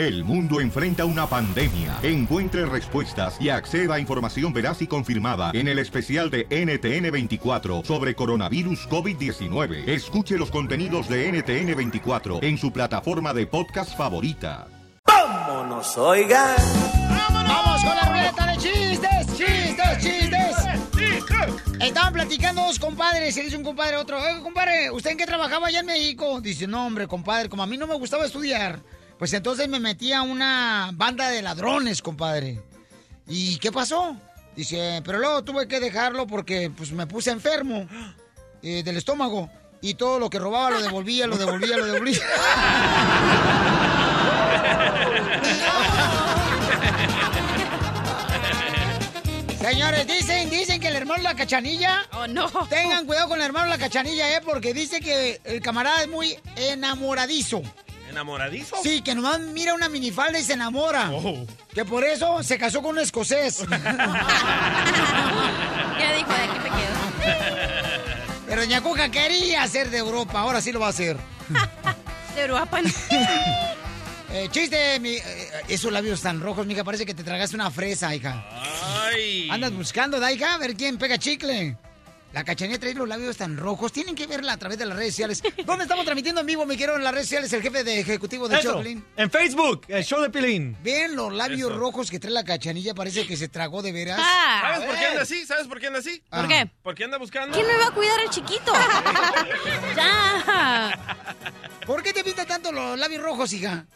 El mundo enfrenta una pandemia. Encuentre respuestas y acceda a información veraz y confirmada en el especial de NTN24 sobre coronavirus COVID-19. Escuche los contenidos de NTN24 en su plataforma de podcast favorita. ¡Vámonos, oigan! ¡Vamos con la ruleta de chistes! ¡Chistes, chistes! Estaban platicando dos compadres, y dice un compadre a otro, oiga, compadre, ¿usted en qué trabajaba allá en México? Dice, no, hombre, compadre, como a mí no me gustaba estudiar, pues entonces me metí a una banda de ladrones, compadre. ¿Y qué pasó? Dice, pero luego tuve que dejarlo porque pues me puse enfermo eh, del estómago. Y todo lo que robaba lo devolvía, lo devolvía, lo devolvía. Señores, dicen, dicen que el hermano la cachanilla. Oh, no. Tengan cuidado con el hermano la cachanilla, eh, porque dice que el camarada es muy enamoradizo. ¿Enamoradizo? Sí, que nomás mira una minifalda y se enamora. Oh. Que por eso se casó con un escocés. Ya dijo, de aquí me quedo. Pero Doña Cuca quería ser de Europa, ahora sí lo va a hacer. De Europa. Eh, chiste, mi- eh, esos labios tan rojos, mija, parece que te tragaste una fresa, hija. Ay. Andas buscando, da, hija, a ver quién pega chicle. La cachanilla trae los labios tan rojos. Tienen que verla a través de las redes sociales. ¿Dónde estamos transmitiendo en vivo, me quiero en las redes sociales? El jefe de ejecutivo de Eso, Choplin. en Facebook, el show de Pilín. Ven los labios rojos que trae la cachanilla, parece que se tragó de veras. Ah. ¿Sabes por qué anda así? ¿Sabes por qué anda así? Ah. ¿Por qué? ¿Por qué anda buscando? ¿Quién me va a cuidar el chiquito? ya. ¿Por qué te pinta tanto los labios rojos, hija?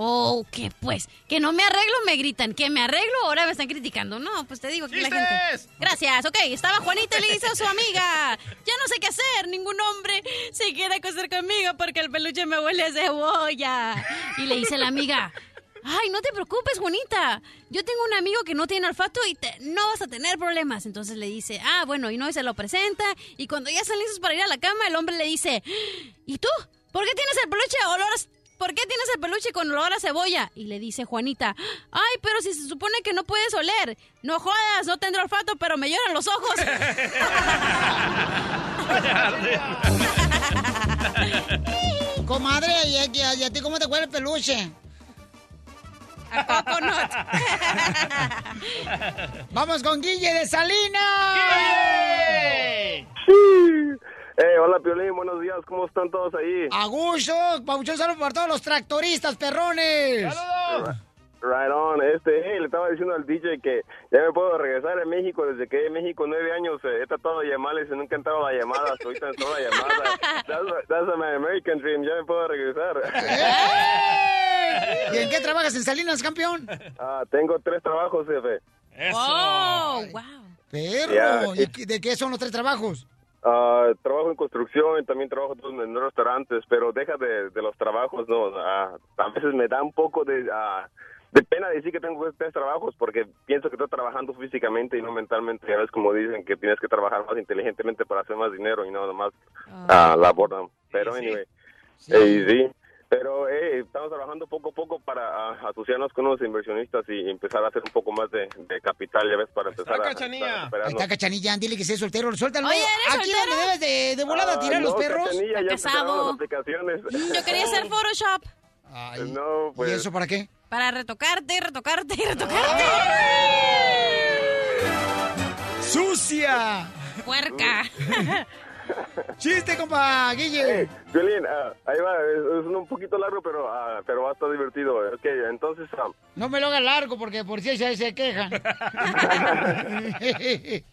Oh, ¿qué pues? Que no me arreglo, me gritan. Que me arreglo, ahora me están criticando. No, pues te digo que la gente. Gracias, ok. Estaba Juanita y le dice a su amiga: Ya no sé qué hacer. Ningún hombre se quiere acostar conmigo porque el peluche me huele a cebolla. Y le dice la amiga: Ay, no te preocupes, Juanita. Yo tengo un amigo que no tiene olfato y te- no vas a tener problemas. Entonces le dice, ah, bueno, y no y se lo presenta. Y cuando ya están listos para ir a la cama, el hombre le dice, ¿y tú? ¿Por qué tienes el peluche olor ¿Por qué tienes el peluche con olor a cebolla? Y le dice Juanita, ay, pero si se supone que no puedes oler. No jodas, no tendré olfato, pero me lloran los ojos. Comadre, ¿y a, y ti cómo te huele el peluche? A coconut. Vamos con Guille de Salinas. Eh, hola Piolín, buenos días, ¿cómo están todos ahí? A gusto, Pauchón, saludos para todos los tractoristas, perrones. Right on, este, hey, le estaba diciendo al DJ que ya me puedo regresar a México, desde que en México nueve años eh, he tratado de llamarles y nunca han entrado la llamada, hasta ahorita entró la llamada. That's, that's my American dream, ya me puedo regresar. ¿Y en qué trabajas en Salinas, campeón? Ah, tengo tres trabajos, jefe. Oh, wow. Perro, ¿y de qué son los tres trabajos? Ah, trabajo en construcción y también trabajo en restaurantes, pero deja de, de los trabajos, no. Ah, a veces me da un poco de, ah, de pena decir que tengo tres trabajos porque pienso que estoy trabajando físicamente y no mentalmente. Ya ves como dicen que tienes que trabajar más inteligentemente para hacer más dinero y no nomás ah, labor. ¿no? Pero, Sí, sí. anyway, Sí. eh, sí. Pero eh, estamos trabajando poco a poco para ah, asociarnos con unos inversionistas y empezar a hacer un poco más de, de capital, ya ves, para empezar está, a, Cachanilla. a Ahí está Cachanilla, dile que sea soltero, suéltalo. Oye, ¿eres Aquí soltero? donde debes de, de volada Ah, tirar los no, perros. Cachanilla, ya casado. aplicaciones. Mm, Yo quería hacer Photoshop Ay, No, pues. ¿Y eso para qué? para retocarte, retocarte y retocarte. ¡Sucia! Puerca. ¡Chiste, compa, Guille! Hey, Violín, ah, ahí va, es, es un poquito largo, pero ah, pero va a estar divertido. Ok, entonces, ah, No me lo hagas largo porque por si se, se quejan.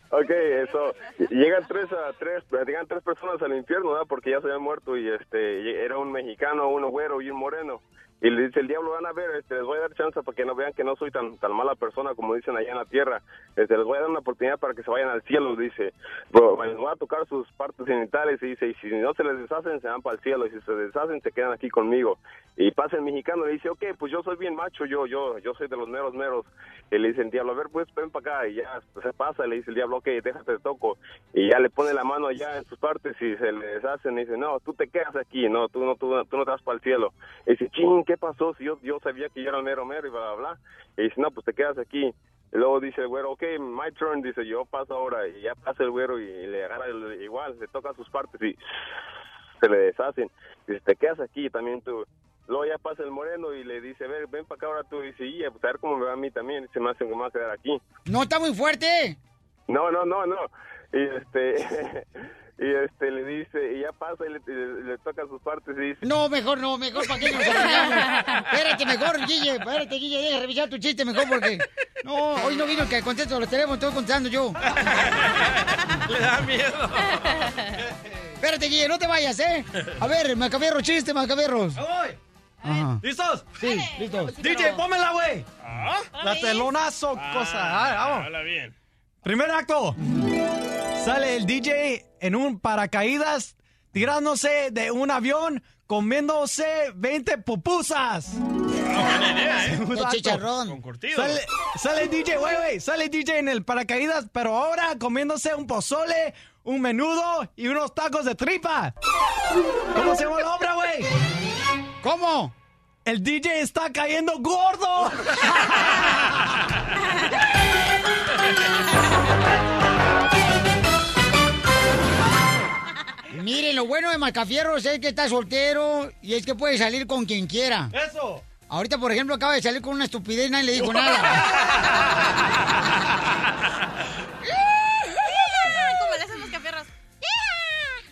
ok, eso, llegan tres, a tres, llegan tres personas al infierno, ¿verdad? Porque ya se habían muerto y este, era un mexicano, uno güero y un moreno. Y le dice el diablo, van a ver, este, les voy a dar chance para que no vean que no soy tan tan mala persona como dicen allá en la tierra. Este, les voy a dar una oportunidad para que se vayan al cielo, dice. Pero, les voy a tocar sus partes genitales y dice, y si no se les deshacen, se van para el cielo. Y si se deshacen, se quedan aquí conmigo. Y pasa el mexicano y le dice, ok, pues yo soy bien macho, yo yo yo soy de los meros meros. Y le dice el diablo, a ver, pues ven para acá. Y ya se pasa, le dice el diablo, ok, déjate de toco. Y ya le pone la mano allá en sus partes y se le deshacen. Y dice, no, tú te quedas aquí, no, tú no, tú, tú no te vas para el cielo. Y dice, ching, ¿qué pasó? Si yo, yo sabía que yo era el mero mero y bla, bla, bla. Y dice, no, pues te quedas aquí. Y luego dice el güero, ok, my turn, dice, yo paso ahora. Y ya pasa el güero y, le agarra el- igual, le toca sus partes y se le deshacen. Dice, te quedas aquí también tú. Luego ya pasa el moreno y le dice, ven, ven para acá ahora tú. Y dice, y pues a ver cómo me va a mí también. Se me hace que me va a quedar aquí. No, está muy fuerte. No, no, no, no. Y este... y este le dice, y ya pasa y le, le toca sus partes y dice... No, mejor no, mejor para qué nos arreglamos. Espérate, mejor, Guille, espérate, Guille, deja de revisar tu chiste mejor porque... No, hoy no vino el que contesta los teléfonos, estoy contestando yo. Le da miedo. Espérate, Guille, no te vayas, ¿eh? A ver, Macabierro, chiste, Macabierros. voy! Ajá. ¿Listos? Sí, listos. DJ, pónmela, güey. ¿Ah? La telonazo, cosa. Ah, vamos. Habla bien. Primer acto. Sale el DJ en un paracaídas tirándose de un avión comiéndose 20 pupusas. Buena idea. Segundo De acto. chicharrón. Con curtido. Sale, sale el DJ, güey, güey, sale el DJ en el paracaídas, pero ahora comiéndose un pozole, un menudo y unos tacos de tripa. ¿Cómo se llama la obra, güey? ¿Cómo? El DJ está cayendo gordo. Miren, lo bueno de Macafierros es que está soltero y es que puede salir con quien quiera. Eso. Ahorita, por ejemplo, acaba de salir con una estupidez y nadie le dijo nada.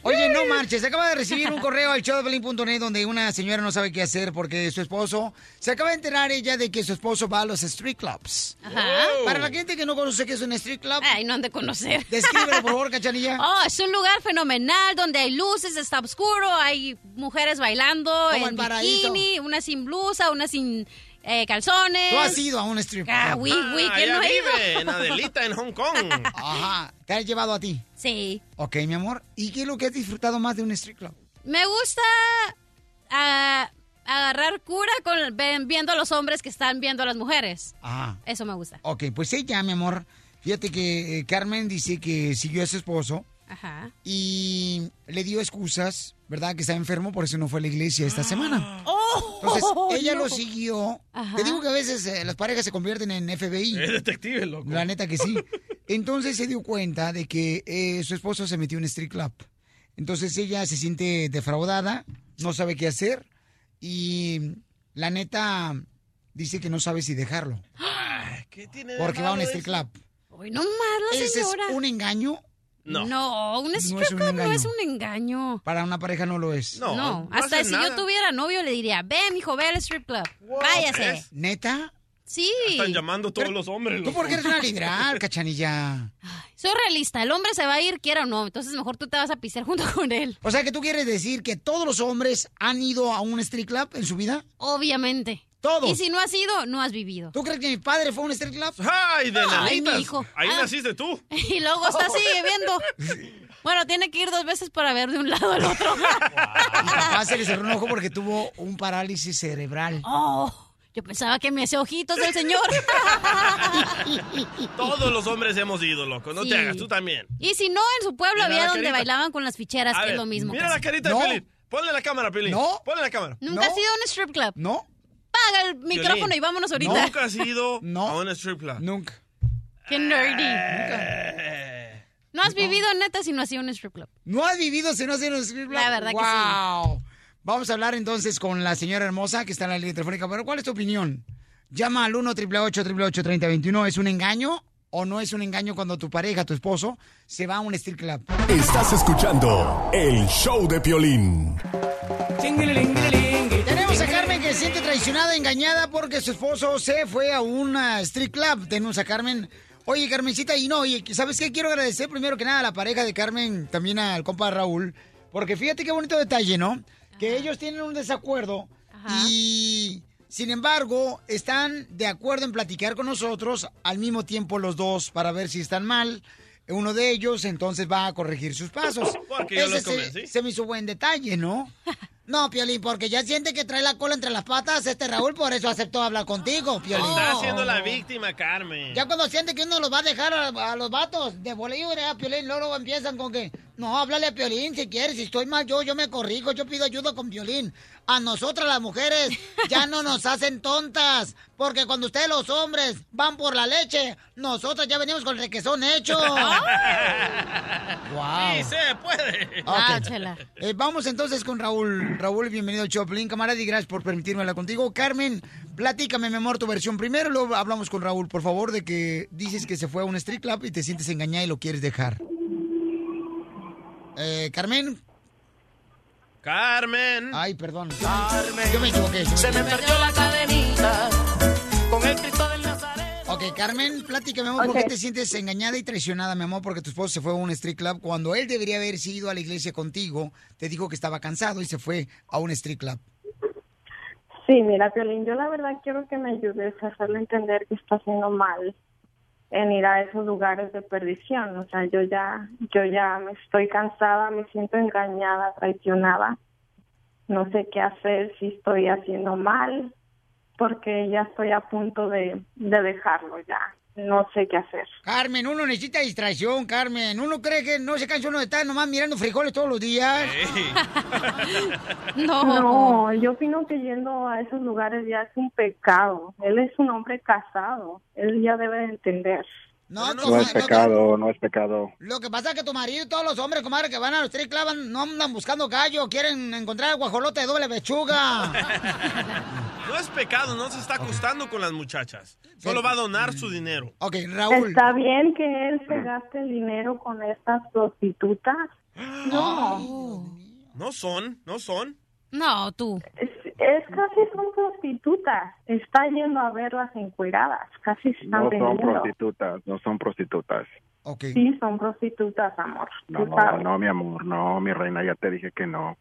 Oye, no marches. Acaba de recibir un correo al showdeblin.net donde una señora no sabe qué hacer porque su esposo... Se acaba de enterar ella de que su esposo va a los street clubs. Ajá. Para la gente que no conoce qué es un street club, Ay, no han de conocer. descríbelo, por favor, Cachanilla. Oh, es un lugar fenomenal donde hay luces, está oscuro, hay mujeres bailando Como en bikini, una sin blusa, una sin eh, calzones. Tú has ido a un strip club. Ah, oui, oui, Ah, ¿quién allá no ha ido? vive, en Adelita, en Hong Kong. Ajá. ¿Te has llevado a ti? Sí. Ok, mi amor. ¿Y qué es lo que has disfrutado más de un street club? Me gusta ah, agarrar cura con viendo a los hombres que están viendo a las mujeres. Ajá. Eso me gusta. Ok, pues ella, mi amor, fíjate que eh, Carmen dice que siguió a su esposo Ajá. y le dio excusas, ¿verdad? Que está enfermo, por eso no fue a la iglesia esta semana. ¡Oh! Entonces, ella no. lo siguió. Ajá. Te digo que a veces eh, las parejas se convierten en FBI. Es detective, loco. La neta que sí. Entonces se dio cuenta de que eh, su esposo se metió en strip club. Entonces ella se siente defraudada, no sabe qué hacer y la neta dice que no sabe si dejarlo Ay, ¿Qué tiene de porque va a un eso? club. Hoy no más la ¿Ese es un engaño? No. No, un es strip un club no es un engaño. Para una pareja no lo es. No, No, no hasta si nada. yo tuviera novio le diría, ven, mijo, ve al strip club. Váyase. ¿crees? ¿Neta? Sí. Están llamando todos los hombres. ¿Tú loco. por qué eres una liberal, cachanilla? Soy realista, el hombre se va a ir, quiera o no, entonces mejor tú te vas a pisar junto con él. O sea, que tú quieres decir que todos los hombres han ido a un strip club en su vida? Obviamente. Todos. Y si no has ido, no has vivido. ¿Tú crees que mi padre fue a un strip club? ¡Ay, de Ay, mi hijo. Ahí Ah. naciste tú. Y luego está sigue viendo. Bueno, tiene que ir dos veces para ver de un lado al otro. Mi papá se le cerró un ojo porque tuvo un parálisis cerebral. Oh, yo pensaba que me hacía ojitos el señor. Todos los hombres hemos ido, loco. No Sí. te hagas, tú también. Y si no, en su pueblo Mira había la donde carita. bailaban con las ficheras, A que ver, es lo mismo. Mira casi. la carita No. de Pelín. Ponle la cámara, Pelín. No. Ponle la cámara. ¿Nunca No. has ido a un strip club? ¿No? Paga el micrófono y vámonos ahorita. Nunca has ido No. a un strip club. Nunca. Qué nerdy. Eh, No has vivido neta si no has ido a un strip club. ¿No has vivido si no has ido a un strip club? La verdad que wow. Vamos a hablar entonces con la señora hermosa que está en la línea telefónica. Pero ¿cuál es tu opinión? Llama al 1 888 3021 ¿Es un engaño o no es un engaño cuando tu pareja, tu esposo, se va a un strip club? Estás escuchando el show de Piolín. Se siente traicionada, engañada porque su esposo se fue a un strip club. Tenemos a Carmen. Oye, Carmencita, y no, oye, ¿sabes qué? Quiero agradecer primero que nada a la pareja de Carmen, también al compa Raúl, porque fíjate qué bonito detalle, ¿no? Que ellos tienen un desacuerdo y, sin embargo, están de acuerdo en platicar con nosotros al mismo tiempo los dos para ver si están mal. Uno de ellos entonces va a corregir sus pasos. Porque yo Ese los se- se me hizo buen detalle, ¿no? No, Piolín, porque ya siente que trae la cola entre las patas este Raúl, por eso aceptó hablar contigo, Piolín. Está haciendo la víctima, Carmen. Ya cuando siente que uno los va a dejar a, a los vatos de bolillo, ¿verdad, Piolín? Luego, luego empiezan con que, No, háblale a Piolín si quieres. Si estoy mal yo, yo me corrijo. Yo pido ayuda con Piolín. A nosotras las mujeres ya no nos hacen tontas. Porque cuando ustedes los hombres van por la leche, nosotras ya venimos con el requesón hecho. wow. Sí, se puede. Ok. Ah. Eh, vamos entonces con Raúl. Raúl, bienvenido al Choplin. Camarada, y gracias por permitirme hablar contigo. Carmen, platícame, mi amor, tu versión primero. Luego hablamos con Raúl, por favor, de que dices que se fue a un street club y te sientes engañada y lo quieres dejar. Eh, Carmen. Carmen. Ay, perdón. Yo me equivoqué. Se me perdió la cadenita con el Cristo del Nazaret. Ok, Carmen, platícame, amor, ¿por Ok. qué te sientes engañada y traicionada, mi amor? Porque tu esposo se fue a un street club cuando él debería haber ido a la iglesia contigo. Te dijo que estaba cansado y se fue a un street club. Sí, mira, Piolín, yo la verdad quiero que me ayudes a hacerle entender que está haciendo mal en ir a esos lugares de perdición. O sea, yo ya, yo ya me estoy cansada, me siento engañada, traicionada. No sé qué hacer, si estoy haciendo mal, porque ya estoy a punto de, de dejarlo ya. No sé qué hacer. Carmen, uno necesita distracción, Carmen. Uno cree que no se cansa uno de estar nomás mirando frijoles todos los días. No, yo opino que yendo a esos lugares ya es un pecado. Él es un hombre casado. Él ya debe de entender. No, No es pecado, no es pecado. Lo que pasa es que tu marido y todos los hombres, comadre, que van a los street club no andan buscando gallo, quieren encontrar el guajolote de doble pechuga. No es pecado, no se está acostando con las muchachas. Solo va a donar su dinero. Ok, ¿Está bien que él se gaste el dinero con estas prostitutas? No. No son, no son. No, tú. Es, casi son prostitutas. Está yendo a verlas encueradas. Casi están No son vendiendo. prostitutas, no son prostitutas. Sí, son prostitutas, amor. No, sabes. no, mi amor, no, mi reina, ya te dije que no.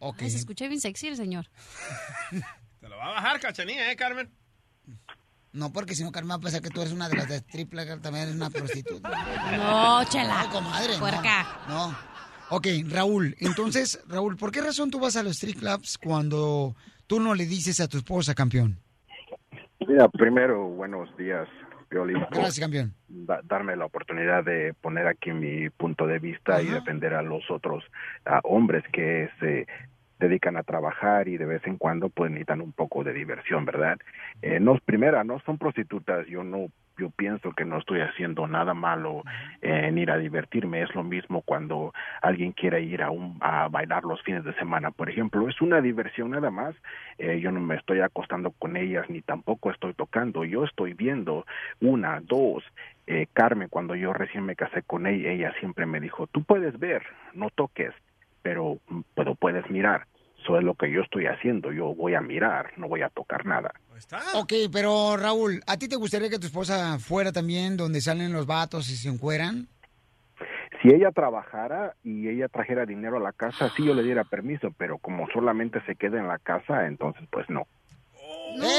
Ay, se escucha bien sexy el señor. Te lo va a bajar, cachanilla, ¿eh, Carmen? No, porque si no, Carmen va a pensar que tú eres una de las de triple, que también eres una prostituta. No, chela. No, comadre. no. Puerca. No. Ok, Raúl, entonces, Raúl, ¿por qué razón tú vas a los street clubs cuando tú no le dices a tu esposa, campeón? Mira, primero, buenos días, Piolín. Gracias, campeón. da- darme la oportunidad de poner aquí mi punto de vista y defender a los otros hombres que se dedican a trabajar y de vez en cuando pues necesitan un poco de diversión, ¿verdad? Eh, no, primera, no son prostitutas, yo no yo pienso que no estoy haciendo nada malo en ir a divertirme. Es lo mismo cuando alguien quiere ir a, un, a bailar los fines de semana, por ejemplo. Es una diversión nada más. Eh, yo no me estoy acostando con ellas ni tampoco estoy tocando. Yo estoy viendo una, dos. Eh, Carmen, cuando yo recién me casé con ella, ella siempre me dijo, tú puedes ver, no toques, pero, pero puedes mirar. Eso es lo que yo estoy haciendo. Yo voy a mirar, no voy a tocar nada. Ok, pero Raúl, ¿a ti te gustaría que tu esposa fuera también donde salen los vatos y se encueran? Si ella trabajara y ella trajera dinero a la casa, sí yo le diera permiso, pero como solamente se queda en la casa, entonces pues no.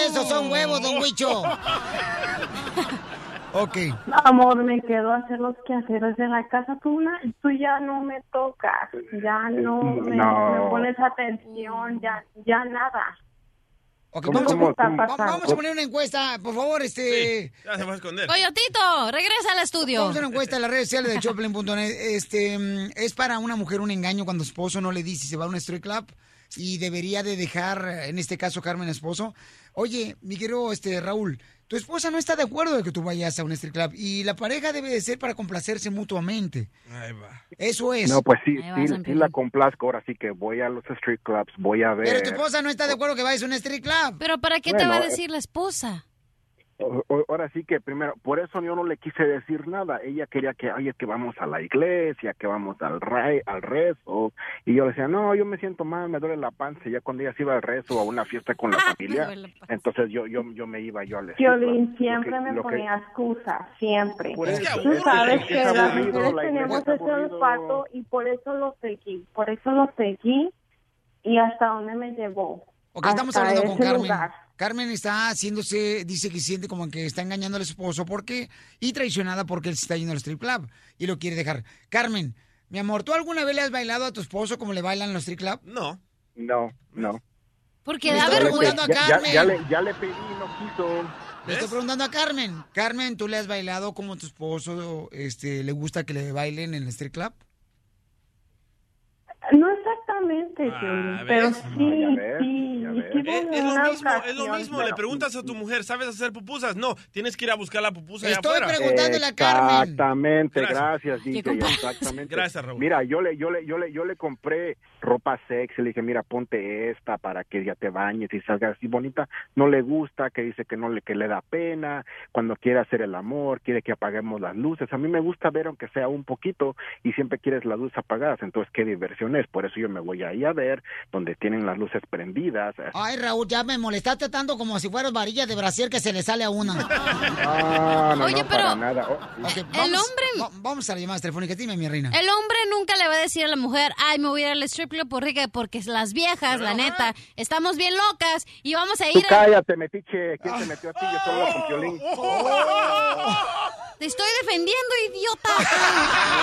Esos son huevos, don Huicho. ok. Amor, me quedo a hacer los quehaceres de la casa. Tú, na- tú ya no me tocas, ya no me, No. me pones atención, ya, ya nada. Ok, ¿Cómo, vamos, cómo, a, vamos a poner una encuesta, por favor, este... Ya se va a esconder. Coyotito, regresa al estudio. Vamos a hacer una encuesta en las redes sociales de Choplin.net. Este, mm, ¿es para una mujer un engaño cuando su esposo no le dice si se va a un street club? Y debería de dejar, en este caso, Carmen esposo. Oye, mi querido este, Raúl, tu esposa no está de acuerdo de que tú vayas a un street club. Y la pareja debe de ser para complacerse mutuamente. Ahí va. Eso es. No, pues sí, sí, sí la complazco. Ahora sí que voy a los street clubs, voy a ver. Pero tu esposa no está de acuerdo que vayas a un street club. Pero ¿para qué te va a Bueno, decir la esposa? Ahora sí que primero, por eso yo no le quise decir nada. Ella quería que, ay, es que vamos a la iglesia, que vamos al rey, al rezo. Y yo le decía, no, yo me siento mal, me duele la panza. Y ya cuando ella se iba al rezo o a una fiesta con la familia, entonces yo, yo, yo me iba yo al Violín siempre Lo que- me que- ponía excusas, siempre. Por eso, Tú es que sabes es que las mujeres la tenemos ese olfato y por eso lo seguí, por eso lo seguí y hasta dónde me llevó. Ok, estamos hablando con Carmen. lugar. Carmen está haciéndose, dice que siente como que está engañando a su esposo porque y traicionada porque él se está yendo al strip club y lo quiere dejar. Carmen, mi amor, ¿tú alguna vez le has bailado a tu esposo como le bailan en los strip club? No. No, no. Porque da vergüenza. preguntando a ya, Carmen. ya le, ya le pedí no quiso. Le estoy preguntando a Carmen. Carmen, ¿tú le has bailado como tu esposo este, le gusta que le bailen en el strip club? No exactamente, Piolín, pero sí, ves, Es, lo mismo, es lo mismo. Le preguntas a tu mujer, ¿sabes hacer pupusas? No, tienes que ir a buscar la pupusa allá Estoy afuera. preguntándole a Carmen. Exactamente, Gracias. gracias, ¿Qué DJ, exactamente. Gracias, Raúl. Mira, yo le, yo le, yo le, yo le compré ropa sexy, le dije, mira, ponte esta para que ya te bañes y salgas así bonita. No le gusta, que dice que no le, que le da pena, cuando quiere hacer el amor, quiere que apaguemos las luces. A mí me gusta ver aunque sea un poquito y siempre quieres las luces apagadas, entonces qué diversión es. Por eso yo me voy ahí a ver donde tienen las luces prendidas. Ay, Raúl, ya me molestaste tanto como si fueras varilla de brasier que se le sale a una. Ah, no, Oye, no, pero- para nada. Oh, Ok, vamos, va- vamos a las llamadas telefónicas. Dime, mi reina. El hombre nunca le va a decir a la mujer, ay, me voy a ir al strip club por rica, porque las viejas, la neta, estamos bien locas y vamos a Tú ir a... cállate, metiche. ¿Quién te metió a ti? Yo solo con Piolín. Te estoy defendiendo, idiota.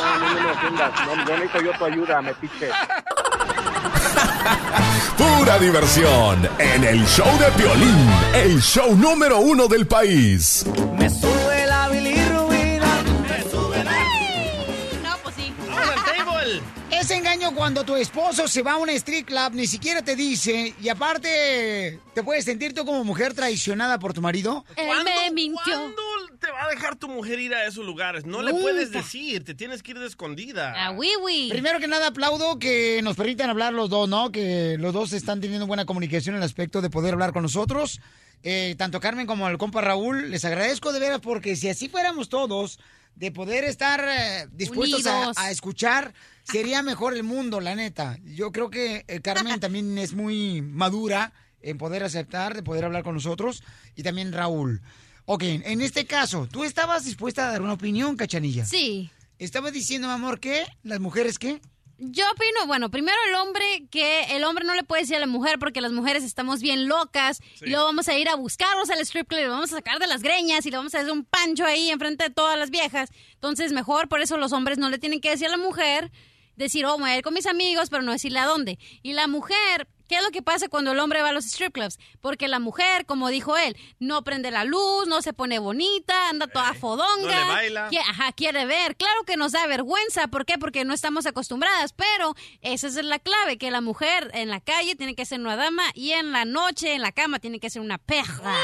No, no, no me ofendas. No, no necesito yo tu ayuda, metiche. Pura diversión en el show de Piolín, el show número uno del país. Me sube la bilirrubina. No, pues sí. Es engaño cuando tu esposo se va a un street club, ni siquiera te dice, y aparte, ¿te puedes sentir tú como mujer traicionada por tu marido? Él me mintió. ¿Cuándo te va a dejar tu mujer ir a esos lugares? No le puedes decir, te tienes que ir de escondida. Ah, oui, oui. Primero que nada, aplaudo que nos permitan hablar los dos, ¿no? Que los dos están teniendo buena comunicación en el aspecto de poder hablar con nosotros. Eh, tanto Carmen como el compa Raúl, les agradezco de veras porque si así fuéramos todos, de poder estar eh, dispuestos a escuchar, sería mejor el mundo, la neta. Yo creo que eh, Carmen también es muy madura en poder aceptar, de poder hablar con nosotros, y también Raúl. Ok, en este caso, ¿tú estabas dispuesta a dar una opinión, Cachanilla? Sí. Estabas diciendo, mi amor, que las mujeres qué? Yo opino, bueno, primero el hombre, que el hombre no le puede decir a la mujer porque las mujeres estamos bien locas y luego vamos a ir a buscarlos al strip club y lo vamos a sacar de las greñas y le vamos a hacer un pancho ahí enfrente de todas las viejas. Entonces, mejor por eso los hombres no le tienen que decir a la mujer, decir, oh, voy a ir con mis amigos, pero no decirle a dónde. Y la mujer, ¿qué es lo que pasa cuando el hombre va a los strip clubs? Porque la mujer, como dijo él, no prende la luz, no se pone bonita, anda toda fodonga. no le baila. qui- Ajá, quiere ver. Claro que nos da vergüenza. ¿Por qué? Porque no estamos acostumbradas. Pero esa es la clave, que la mujer en la calle tiene que ser una dama y en la noche, en la cama, tiene que ser una perra.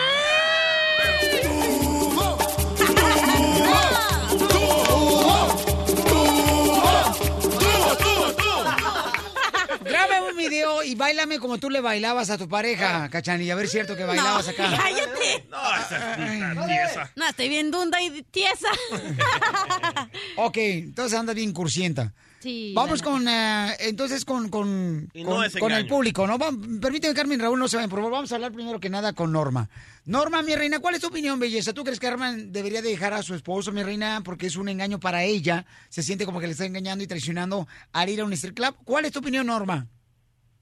Grábame un video y bailame como tú le bailabas a tu pareja, Cachanilla. A ver, es cierto que bailabas acá. ¡Cállate! No, esa es tiesa. No, estoy bien dunda y tiesa. Ok, entonces anda bien cursienta. Sí. Vamos bueno. con, eh, entonces, con, con, no con, es con el público, ¿no? Vam- Permíteme, Carmen Raúl, no se vayan, por favor. Vamos a hablar primero que nada con Norma. Norma, mi reina, ¿cuál es tu opinión, belleza? ¿Tú crees que Carmen debería de dejar a su esposo, mi reina, porque es un engaño para ella? Se siente como que le está engañando y traicionando al ir a un strip club. ¿Cuál es tu opinión, Norma?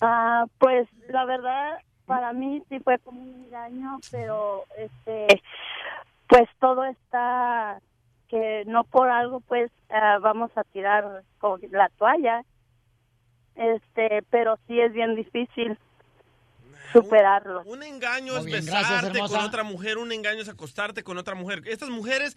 Ah, pues la verdad para mí sí fue como un engaño, pero este pues todo está que no por algo pues ah, vamos a tirar como que la toalla. Este, pero sí es bien difícil superarlo. Un engaño es bien, besarte con otra mujer, un engaño es acostarte con otra mujer. Estas mujeres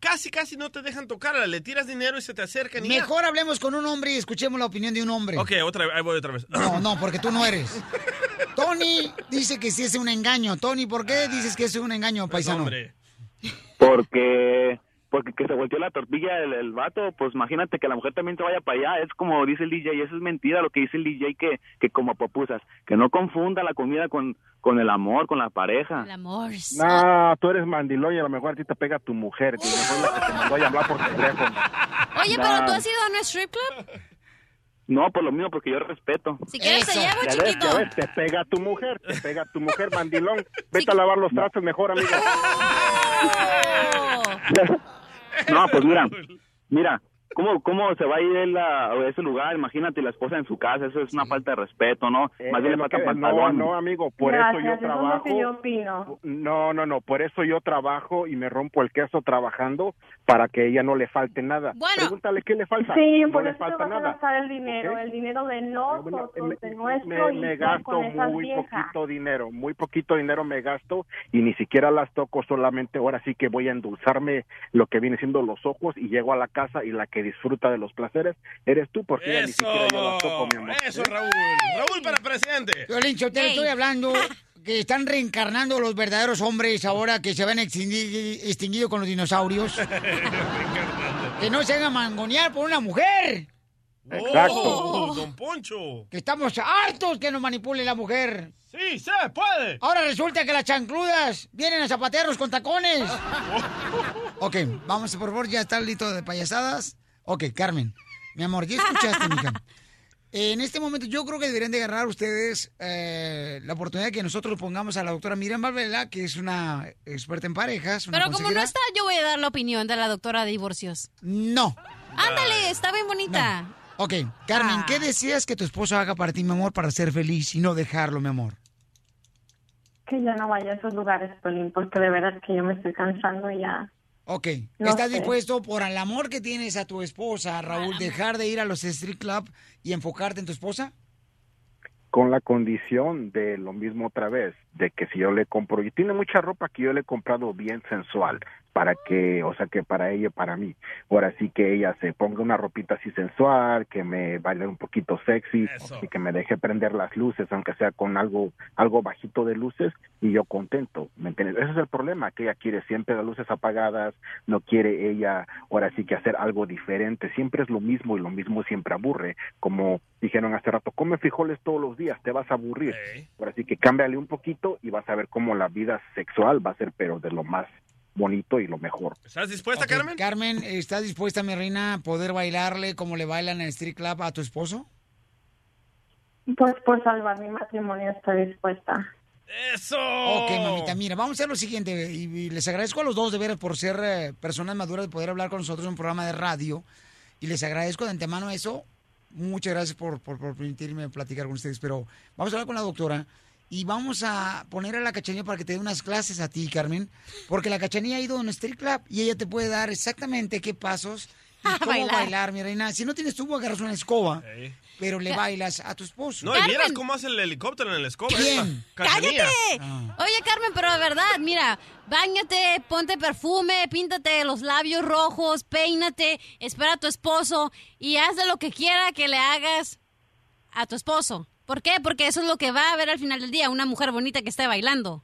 casi, casi no te dejan tocarla. Le tiras dinero y se te acercan. y ya. Mejor hablemos con un hombre y escuchemos la opinión de un hombre. Ok, otra vez, ahí voy otra vez. No, no, porque tú no eres. Tony dice que sí es un engaño. Tony, ¿por qué dices que es un engaño, paisano? Hombre. Porque porque que se volteó la tortilla el, el vato, pues imagínate que la mujer también se vaya para allá, es como dice el DJ, eso es mentira lo que dice el DJ que, que como popusas, que no confunda la comida con, con el amor, con la pareja. El amor. No, tú eres mandilón y a lo mejor a ti te pega tu mujer. La que te mandó a llamar por teléfono. Oye, pero tú has ido a un strip club. No, por lo mismo, porque yo respeto. Si quieres te llevo, Ya ves, chiquito. ya ves, te pega tu mujer, te pega tu mujer, mandilón. Vete a lavar los trastes mejor, amigo. Oh. No, pues mira, mira, ¿cómo, cómo se va a ir él a, a ese lugar? Imagínate la esposa en su casa, eso es una falta de respeto, ¿no? Eh, Más bien es le falta que- no, no, amigo, por eso Gracias, yo eso es lo trabajo. que yo opino. No, no, no, por eso yo trabajo y me rompo el queso trabajando para que ella no le falte nada. Bueno. Pregúntale qué le falta. Sí, no por le eso te falta vas a gastar el dinero, el dinero de nosotros, Bueno, de nuestro me, me gasto muy poquito dinero, muy poquito dinero me gasto y ni siquiera las toco, solamente ahora sí que voy a endulzarme lo que viene siendo los ojos y llego a la casa y la que disfruta de los placeres eres tú, porque ella ni siquiera yo las toco, mi amor. Eso, Raúl. Raúl para presidente. Yo te Ey. estoy hablando que están reencarnando los verdaderos hombres ahora que se van extingui- extinguido con los dinosaurios. que no se hagan mangonear por una mujer. Oh, don Poncho. Que estamos hartos que nos manipule la mujer. Sí, se puede. Ahora resulta que las chancludas vienen a zapatearnos con tacones. ok, vamos, por favor, ya está listo de payasadas. Ok, Carmen, mi amor, ya escuchaste, mija. En este momento yo creo que deberían de agarrar ustedes eh, la oportunidad de que nosotros pongamos a la doctora Miriam Valvela, que es una experta en parejas. una Pero como no está, yo voy a dar la opinión de la doctora de divorcios. No. Ándale, está bien bonita. Ok, Carmen, Ah. ¿qué deseas que tu esposo haga para ti, mi amor, para ser feliz y no dejarlo, mi amor? Que ya no vaya a esos lugares, Pelín, porque de verdad que yo me estoy cansando ya. Ok, No ¿estás sé. dispuesto por el amor que tienes a tu esposa, Raúl, dejar de ir a los street club y enfocarte en tu esposa? con la condición de lo mismo otra vez, de que si yo le compro, y tiene mucha ropa que yo le he comprado bien sensual, para que, o sea, que para ella para mí. Ahora sí que ella se ponga una ropita así sensual, que me baile un poquito sexy y que me deje prender las luces, aunque sea con algo algo bajito de luces y yo contento, ¿me entiendes? Ese es el problema, que ella quiere siempre las luces apagadas, no quiere ella ahora sí que hacer algo diferente, siempre es lo mismo y lo mismo siempre aburre, como dijeron hace rato, come frijoles todos los días, te vas a aburrir. Ahora sí que cámbiale un poquito y vas a ver cómo la vida sexual va a ser pero de lo más bonito y lo mejor. ¿Estás dispuesta, Carmen? Carmen, ¿estás dispuesta, mi reina, a poder bailarle como le bailan en el street club a tu esposo? Pues por salvar mi matrimonio estoy dispuesta. ¡Eso! Ok, mamita, mira, vamos a hacer lo siguiente, y, y les agradezco a los dos de veras por ser eh, personas maduras de poder hablar con nosotros en un programa de radio, y les agradezco de antemano eso. Muchas gracias por, por, por permitirme platicar con ustedes, pero vamos a hablar con la doctora y vamos a poner a la cachanilla para que te dé unas clases a ti, Carmen, porque la cachanilla ha ido a un street club y ella te puede dar exactamente qué pasos y cómo Bailar. bailar. mi reina. Si no tienes tú, agarras una escoba, pero le bailas a tu esposo. No, y miras cómo hace el helicóptero en la escoba. ¿Quién? ¡Cállate! Oye, Carmen, pero de verdad, mira, báñate, ponte perfume, píntate los labios rojos, peínate, espera a tu esposo y haz de lo que quiera que le hagas a tu esposo. ¿Por qué? Porque eso es lo que va a ver al final del día, una mujer bonita que esté bailando.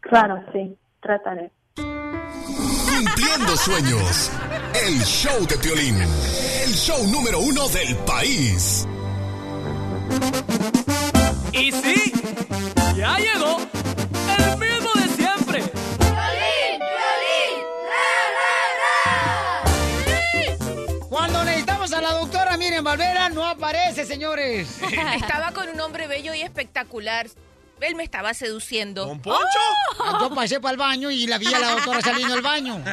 Claro, sí, trataré. Cumpliendo sueños. El show de Piolín. El show número uno del país. Y sí, ya llegó el mismo Aparece, señores. Estaba con un hombre bello y espectacular. Él me estaba seduciendo. ¿Don Poncho? Ah, Yo pasé para el baño y la vi a la doctora saliendo del baño.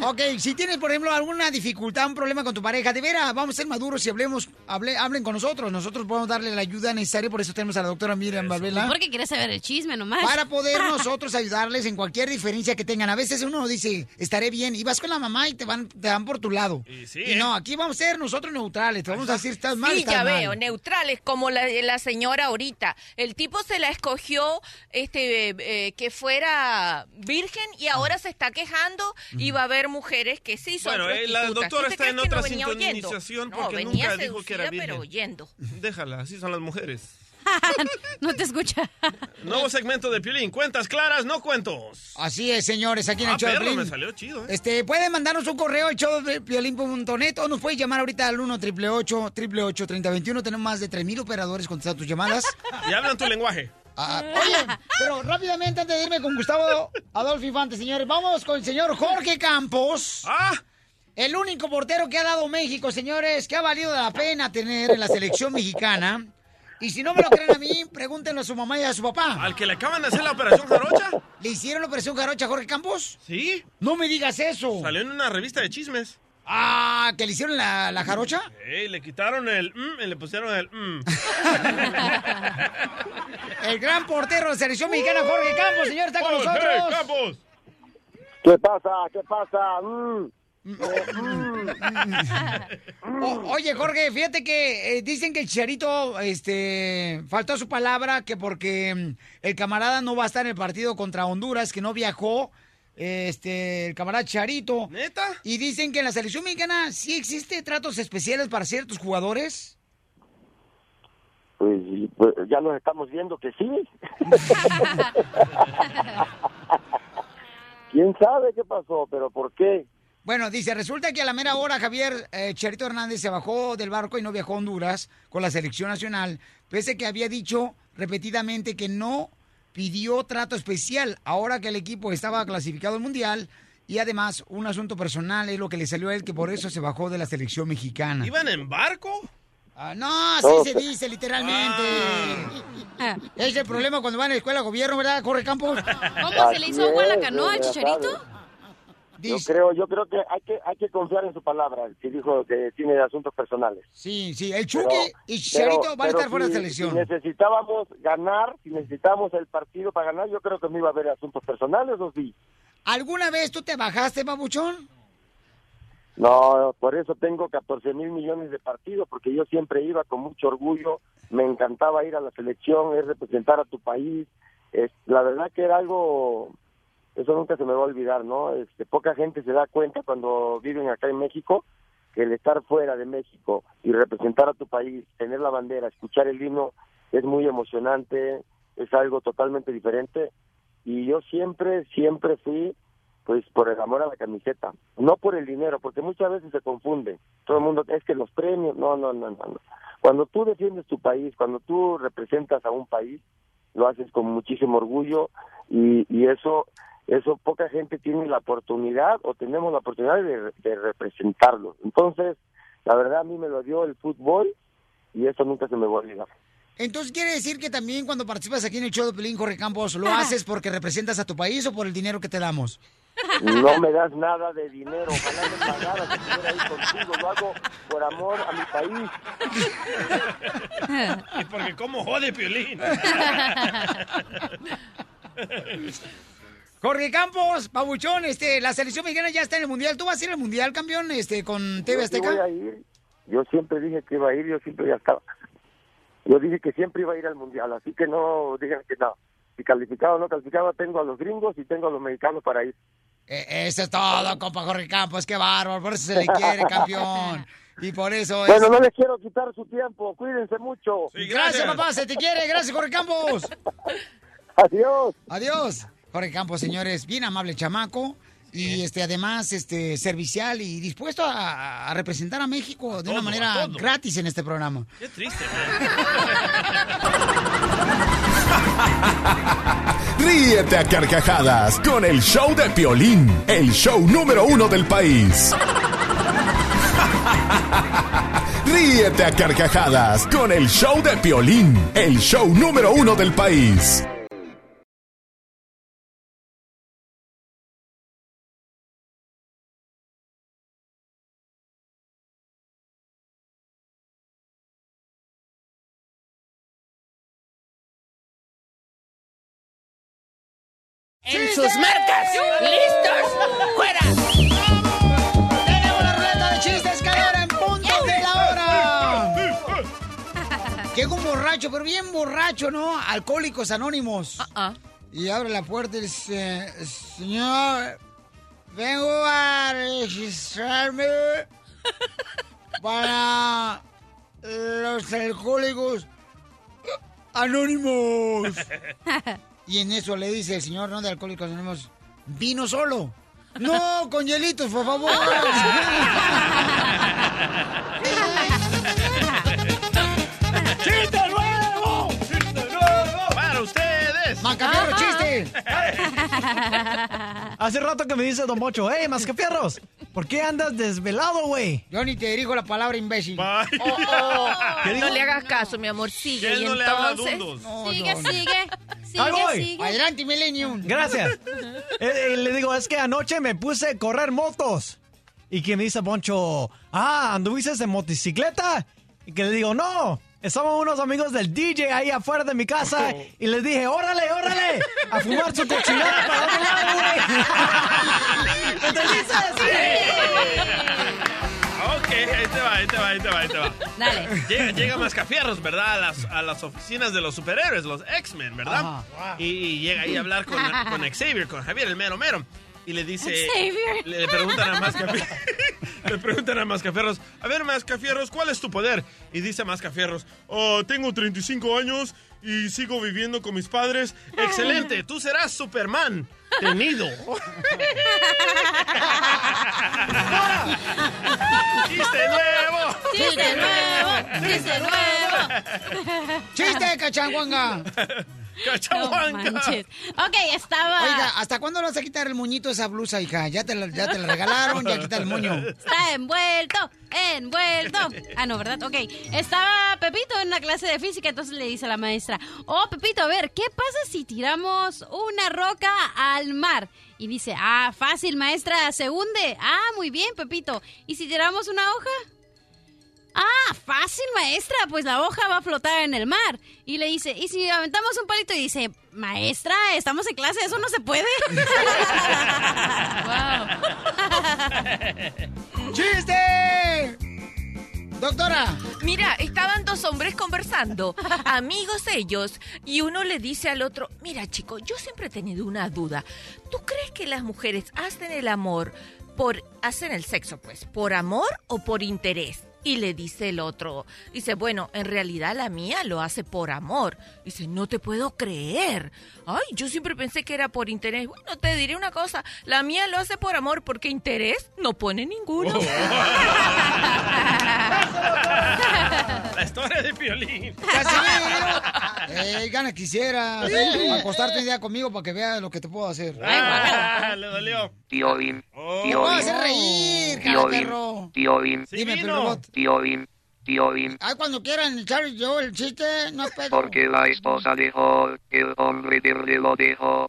Ok, si tienes, por ejemplo, alguna dificultad, un problema con tu pareja, de veras, vamos a ser maduros y hablemos, hable- hablen con nosotros. Nosotros podemos darle la ayuda necesaria, por eso tenemos a la doctora Miriam Valvela. Porque quieres saber el chisme nomás. Para poder nosotros ayudarles en cualquier diferencia que tengan. A veces uno dice, estaré bien, y vas con la mamá y te van, te van por tu lado. Y, sí, ¿eh? no, aquí vamos a ser nosotros neutrales, te vamos a decir, estás mal, Sí, estás ya mal. veo, neutrales, como la, la señora ahorita. El tipo se la escogió este eh, que fuera virgen y ahora se está quejando y va a haber mujeres que sí son Bueno, eh, la prostitutas. doctora ¿Tú te está en no otra venía oyendo? sintonización No, porque venía nunca dijo que era seducida, virgen. pero oyendo. Déjala, así son las mujeres. no te escucha. Nuevo segmento de Piolín. Cuentas claras, no cuentos. Así es, señores, aquí en el Ah, show de perro, Piolín. me salió chido, ¿eh? Este, pueden mandarnos un correo al show de piolín.net o nos pueden llamar ahorita al 1 888 3021 Tenemos más de 3.000 operadores contestando tus llamadas. Y hablan tu lenguaje. Ah, oye, pero rápidamente antes de irme con Gustavo Adolfo Infante, señores, vamos con el señor Jorge Campos. ¡Ah! El único portero que ha dado México, señores, que ha valido la pena tener en la selección mexicana. Y si no me lo creen a mí, pregúntenlo a su mamá y a su papá. ¿Al que le acaban de hacer la operación jarocha? ¿Le hicieron la operación jarocha a Jorge Campos? Sí. No me digas eso. Salió en una revista de chismes. Ah, ¿que le hicieron la, la jarocha? Ey, le quitaron el mm y le pusieron el mm. El gran portero de la selección mexicana, Jorge Campos, señor, está con Jorge nosotros. Campos. ¿Qué pasa? ¿Qué pasa? Mm. O- oye, Jorge, fíjate que eh, dicen que el Chicharito este, faltó a su palabra que porque mm, el camarada no va a estar en el partido contra Honduras, que no viajó este, el camarada Charito. ¿Neta? Y dicen que en la selección mexicana sí existe tratos especiales para ciertos jugadores. Pues, pues, ya nos estamos viendo que sí. ¿Quién sabe qué pasó? ¿Pero por qué? Bueno, dice, resulta que a la mera hora Javier eh, Charito Hernández se bajó del barco y no viajó a Honduras con la selección nacional, pese que había dicho repetidamente que no pidió trato especial ahora que el equipo estaba clasificado al Mundial y además un asunto personal es lo que le salió a él que por eso se bajó de la selección mexicana. ¿Iban en barco? Ah, no, así Oh. se dice literalmente. Es el problema cuando van a la escuela de gobierno, ¿verdad? Corre Campos. ¿Cómo se le hizo agua a la canoa al chicharito? Yo creo, yo creo que hay que hay que confiar en su palabra. Si dijo que tiene asuntos personales. Sí, sí, el Pero- Chucky y Chicharito pero- van a pero estar fuera de si- selección. Si necesitábamos ganar, si necesitábamos el partido para ganar, yo creo que no iba a haber asuntos personales, ¿o sí? ¿Alguna vez tú te bajaste, babuchón? No, por eso tengo 14 mil millones de partidos, porque yo siempre iba con mucho orgullo, me encantaba ir a la selección, es representar a tu país. Es, la verdad que era algo, eso nunca se me va a olvidar, ¿no? Este, poca gente se da cuenta cuando viven acá en México que el estar fuera de México y representar a tu país, tener la bandera, escuchar el himno, es muy emocionante, es algo totalmente diferente. Y yo siempre, siempre fui pues por el amor a la camiseta, no por el dinero, porque muchas veces se confunde. Todo el mundo es que los premios, no, no, no, no. Cuando tú defiendes tu país, cuando tú representas a un país, lo haces con muchísimo orgullo y, y eso, eso poca gente tiene la oportunidad o tenemos la oportunidad de, de representarlo. Entonces, la verdad a mí me lo dio el fútbol y eso nunca se me va a olvidar. Entonces quiere decir que también cuando participas aquí en el show de Pelín Jorge Campos, ¿lo haces porque representas a tu país o por el dinero que te damos? No me das nada de dinero, ojalá me pagaras que estuviera ahí contigo, lo hago por amor a mi país. y porque como jode Piolín. Jorge Campos, Pabuchón, este, la selección mexicana ya está en el mundial. ¿Tú vas a ir al mundial, campeón, este, con TV Yo Azteca? voy a ir. Yo siempre dije que iba a ir, yo siempre ya estaba. Yo dije que siempre iba a ir al mundial, así que no digan que no. Si calificaba o no calificaba, tengo a los gringos y tengo a los mexicanos para ir. Eh, eso es todo, compa Jorge Campos, qué bárbaro, por eso se le quiere, campeón. Y por eso es... Bueno, no les quiero quitar su tiempo, cuídense mucho. gracias, papá, se te quiere, gracias, Jorge Campos. Adiós. Adiós. Jorge Campos, señores, bien amable chamaco. Y este además este servicial y dispuesto a, a representar a México de una manera gratis en este programa. Qué triste, Ríete a carcajadas con el show de Piolín, el show número uno del país. Ríete a carcajadas con el show de Piolín, el show número uno del país. En sus marcas. ¿Listos? ¡Fuera! ¡Tenemos la ruleta de chistes cada hora en punto de la hora! Llega un borracho, pero bien borracho, ¿no? Alcohólicos Anónimos. Y abre la puerta y dice, señor, vengo a registrarme para los alcohólicos anónimos. Y en eso le dice el señor, ¿no? De Alcohólicos Anónimos, vino solo. No, con hielitos, por favor. ¡Chiste nuevo! ¡Para ustedes! ¡Macafierro, chiste! Hace rato que me dice Don Mocho, hey, mascafierros, ¿por qué andas desvelado, güey? Yo ni te dirijo la palabra imbécil. Oh, oh, ¿Qué no le hagas caso, mi amor, sigue. Y no le entonces. No, Sigue, no, sigue. Sigue, voy. sigue. Adelante, Millennium. Gracias. Eh, eh, le digo, es que anoche me puse a correr motos. Y que me dice Poncho, ah, ¿anduviste en motocicleta? Y que le digo, no, estamos unos amigos del DJ ahí afuera de mi casa. Y les dije, órale, órale, a fumar su cochinada para otro lado, güey. Ok, ahí te va, ahí te va, ahí te va, ahí te va. Dale. Llega, llega Mascafierros, ¿verdad? A las, a las oficinas de los superhéroes, los X-Men, ¿verdad? Ajá. Y, y llega ahí a hablar con, con Xavier, con Javier, el mero mero. Y le dice, Xavier. le preguntan a Mascafierros, le preguntan a Mascafierros, a ver Mascafierros, ¿cuál es tu poder? Y dice Mascafierros, oh, tengo 35 años y sigo viviendo con mis padres. Excelente, tú serás Superman. Tenido. ¡Chiste nuevo! ¡Chiste nuevo! ¡Chiste nuevo! ¡Chiste, cachanguanga! ¡Cachanguanga! No. Ok, estaba... Oiga, ¿hasta cuándo le vas a quitar el moñito a esa blusa, hija? Ya te la, ya te la regalaron, ya quita el moño. Está envuelto, envuelto. Ah, no, ¿verdad? Ok. Estaba Pepito en una clase de física, entonces le dice a la maestra, oh, Pepito, a ver, ¿qué pasa si tiramos una roca al mar? Y dice, ah, fácil, maestra, se hunde. Ah, muy bien, Pepito. ¿Y si tiramos una hoja? Ah, fácil, maestra, pues la hoja va a flotar en el mar. Y le dice, ¿y si aventamos un palito? Y dice, maestra, estamos en clase, eso no se puede. ¡Chiste! Doctora. Mira, estaban dos hombres conversando, amigos ellos, y uno le dice al otro, mira chico, yo siempre he tenido una duda. ¿Tú crees que las mujeres hacen el amor por, hacen el sexo pues, por amor o por interés? Y le dice el otro, dice, bueno, en realidad la mía lo hace por amor. Dice, no te puedo creer. Ay, yo siempre pensé que era por interés. Bueno, te diré una cosa, la mía lo hace por amor porque interés no pone ninguno. La historia de Piolín. ¡Casimiro! ¡Ey, gana quisiera! Acostarte un día conmigo para que veas lo que te puedo hacer. Ah, le dolió. ¡Me vas a hacer reír, cara Piolín, perro! Piolín, Dime, Pelorot. Piolín, Piolín. Ay, cuando quieran echar yo el chiste, no pedo. Porque la esposa de Hulk, el hombre verde lo dejó.